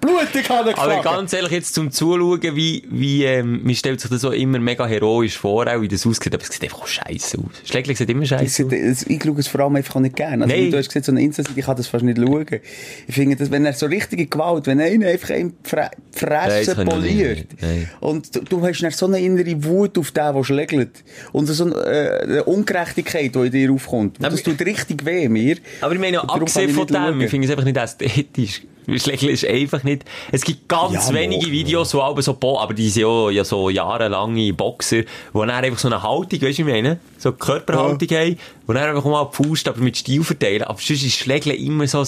Blutig kann er Aber geschlagen. ganz ehrlich, jetzt zum Zuschauen, wie, wie, ähm, man stellt sich das so immer mega heroisch vor, auch wie das aussieht, aber es sieht einfach scheiße aus. Schläglich sieht immer scheiße aus. ich, schaue es vor allem einfach nicht gerne. Also, Nein. du hast gesagt, so eine Insta-Seite, ich kann das fast nicht schauen. Ich finde, dass, wenn er so richtige Gewalt, wenn einer einfach einen die Fre Nein, Fresse ich poliert. Nein. und du, du hast dann so eine innere Wut auf den, der schlägelt, und so eine, äh, Ungerechtigkeit, die in dir aufkommt. Aber- das tut richtig weh, mir. Aber ich meine, abgesehen von dem, ich finde es einfach nicht ästhetisch. Schlägli ist einfach nicht, es gibt ganz Ja, wenige mo- Videos, wo aber so, Bo aber die sind ja, ja so jahrelange Boxer, wo dann einfach so eine Haltung, weißt du, ich meine? So eine Körperhaltung haben, wo dann einfach mal die Faust, aber mit Stil verteilen. Aber sonst ist Schlägli immer so ein,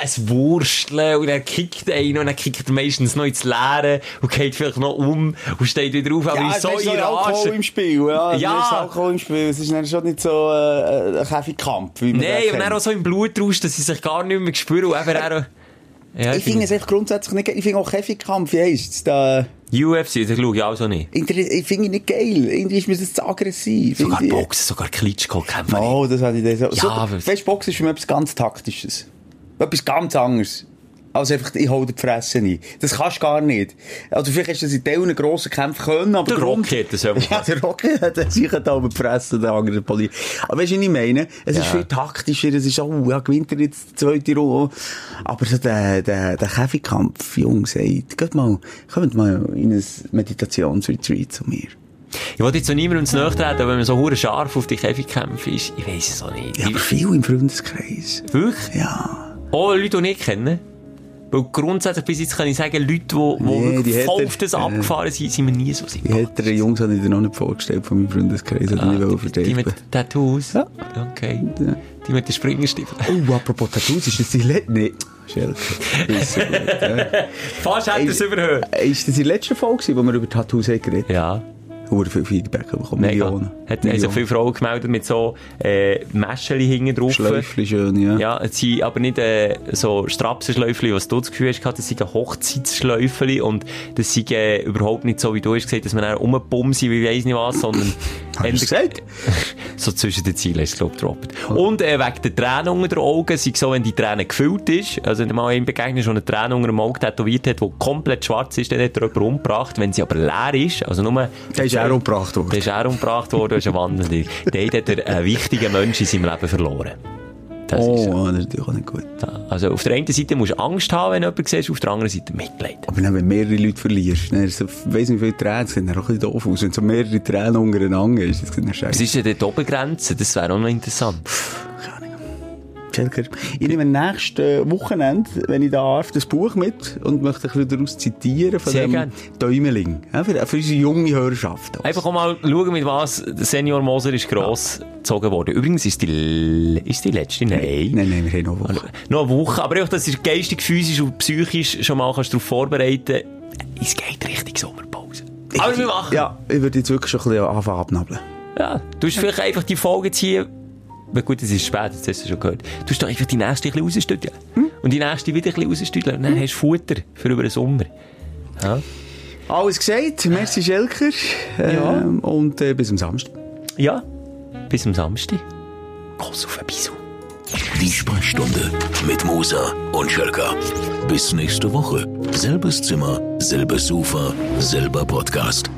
ein Wursteln und dann kickt einer und dann kickt er meistens noch ins Leere und geht vielleicht noch um und steht wieder auf, aber Ja, ist so ist Alkohol im Spiel, ja. Ja. Es ist Alkohol im Spiel. Es ist dann schon nicht so äh, ein Käfigkampf, wie man Nein, und dann auch so im Blutrausch, dass sie sich gar nicht mehr spüren und ja, Ich finde es echt grundsätzlich nicht geil. Ich finde auch Käfigkampf, wie heisst es da? UFC, das schaue ich auch so nicht. Ich finde ihn nicht geil. Irgendwie ist mir das zu aggressiv. Sogar Irgendwie- Boxen, sogar Klitschko kämpfen. Oh, das hatte ich dann so. Ja, so weißt du, Boxen ist für mich etwas ganz Taktisches. Etwas ganz anderes. Als einfach, ich hole dir die Fresse ein. Das kannst du gar nicht. Also vielleicht hast du das in Teilen grossen Kämpfen können, aber... Der Grund- Rocky hat das ja [laughs] Ja, der Rocky hat sich da über die Fresse, der andere Poli. Aber weißt du, was ich meine? Es ist Ja. viel taktischer, es ist, oh, ja, gewinnt er jetzt die zweite Runde. Aber so der, der, der Käfigkampf, Jungs, ey, geht mal, kommt mal in ein Meditationsretreat zu mir. Ich wollte jetzt so niemandem zu nahe treten, wenn man so hure scharf auf die Käfigkämpfe ist, ich weiss es auch nicht. Ja, aber viel im Freundeskreis. Wirklich? Ja. Oh, Leute, die ich kenne. Weil grundsätzlich bis jetzt kann ich sagen, Leute, die, die Nee, wirklich die voll auf das äh, abgefahren sind, sind mir nie so Die sympathisch. älteren Jungs habe ich dir noch nicht vorgestellt von meinem Freundeskreis, ah, die die, die mit Tattoos? Ja. Okay. Ja. Die mit den Springerstiefeln. Oh, apropos Tattoos, ist das die letzte? Nee, Schelke. So ja. [laughs] Fast hätte er es überhört. Ist das die letzte Folge, wo wir über Tattoos haben geredet Ja. Haben? viel Feedback bekommen, Mega. Millionen. Hat, haben sich viele Frauen gemeldet mit so, äh, Mäscheli hinten drauf. Schläufchen schön, ja. Ja, es sind aber nicht äh, so Strapsenschläufchen, was du das Gefühl hast, das sind Hochzeitsschläufchen und das sind äh, überhaupt nicht so, wie du hast gesagt, dass man dann rumbumsen, wie weiss nicht was, sondern [laughs] Hast du gesagt? [laughs] so zwischen den Zielen ist es, glaube ich, gedroppt. Und äh, wegen der Tränen unter den Augen, sei so, wenn die Träne gefüllt ist, also wenn du mal einem begegnest, der eine Träne unter dem Auge tätowiert hat, die komplett schwarz ist, dann hat er jemanden umgebracht. Wenn sie aber leer ist, also nur... Der ist auch umgebracht Der worden. ist auch umgebracht worden, ist ein Wandelnder. Dort hat er einen wichtigen Menschen in seinem Leben verloren. Das ist oh, so. das ist natürlich auch nicht gut. Also auf der einen Seite musst du Angst haben, wenn du jemanden siehst, auf der anderen Seite Mitleid. Aber dann, wenn du mehrere Leute verlierst, dann ist so, weiss nicht wie viele Tränen, sieht dann auch ein bisschen doof aus. Wenn so mehrere Tränen untereinander ist, das sieht dann Was scheiße. ist denn die Obergrenze? Das wäre auch noch interessant. Ich nehme nächstes Wochenende, wenn ich darf, das Buch mit und möchte ein bisschen daraus zitieren von Sehr dem gern. Däumeling. Ja, für, für unsere junge Hörerschaft. Also. Einfach mal schauen, mit was Senior Moser ist gross gezogen worden. Übrigens ist die, ist die letzte? Nein. Nein, nein, wir haben noch eine Woche. Noch eine Woche. Aber auch, dass du geistig, physisch und psychisch schon mal kannst darauf vorbereiten Es geht Richtung Sommerpause. Aber wir machen. Ja, ich würde jetzt wirklich schon ein bisschen anfangen abnabeln. Ja, du hast vielleicht einfach die Folge ziehen. Aber gut, es ist spät, jetzt hast du schon gehört. Du hast doch einfach die nächste ein bisschen rausstüdeln. Und die nächste wieder ein bisschen rausstüdeln. Und dann hast du Futter für über den Sommer. Ja. Alles gesagt, merci Schelker. Ja. Ähm, Und äh, bis am Samstag. ja. Bis am Samstag. Kuss auf ein Bisou. Die Sprechstunde mit Musa und Schelka. Bis nächste Woche. Selbes Zimmer, selbes Sofa, selber Podcast.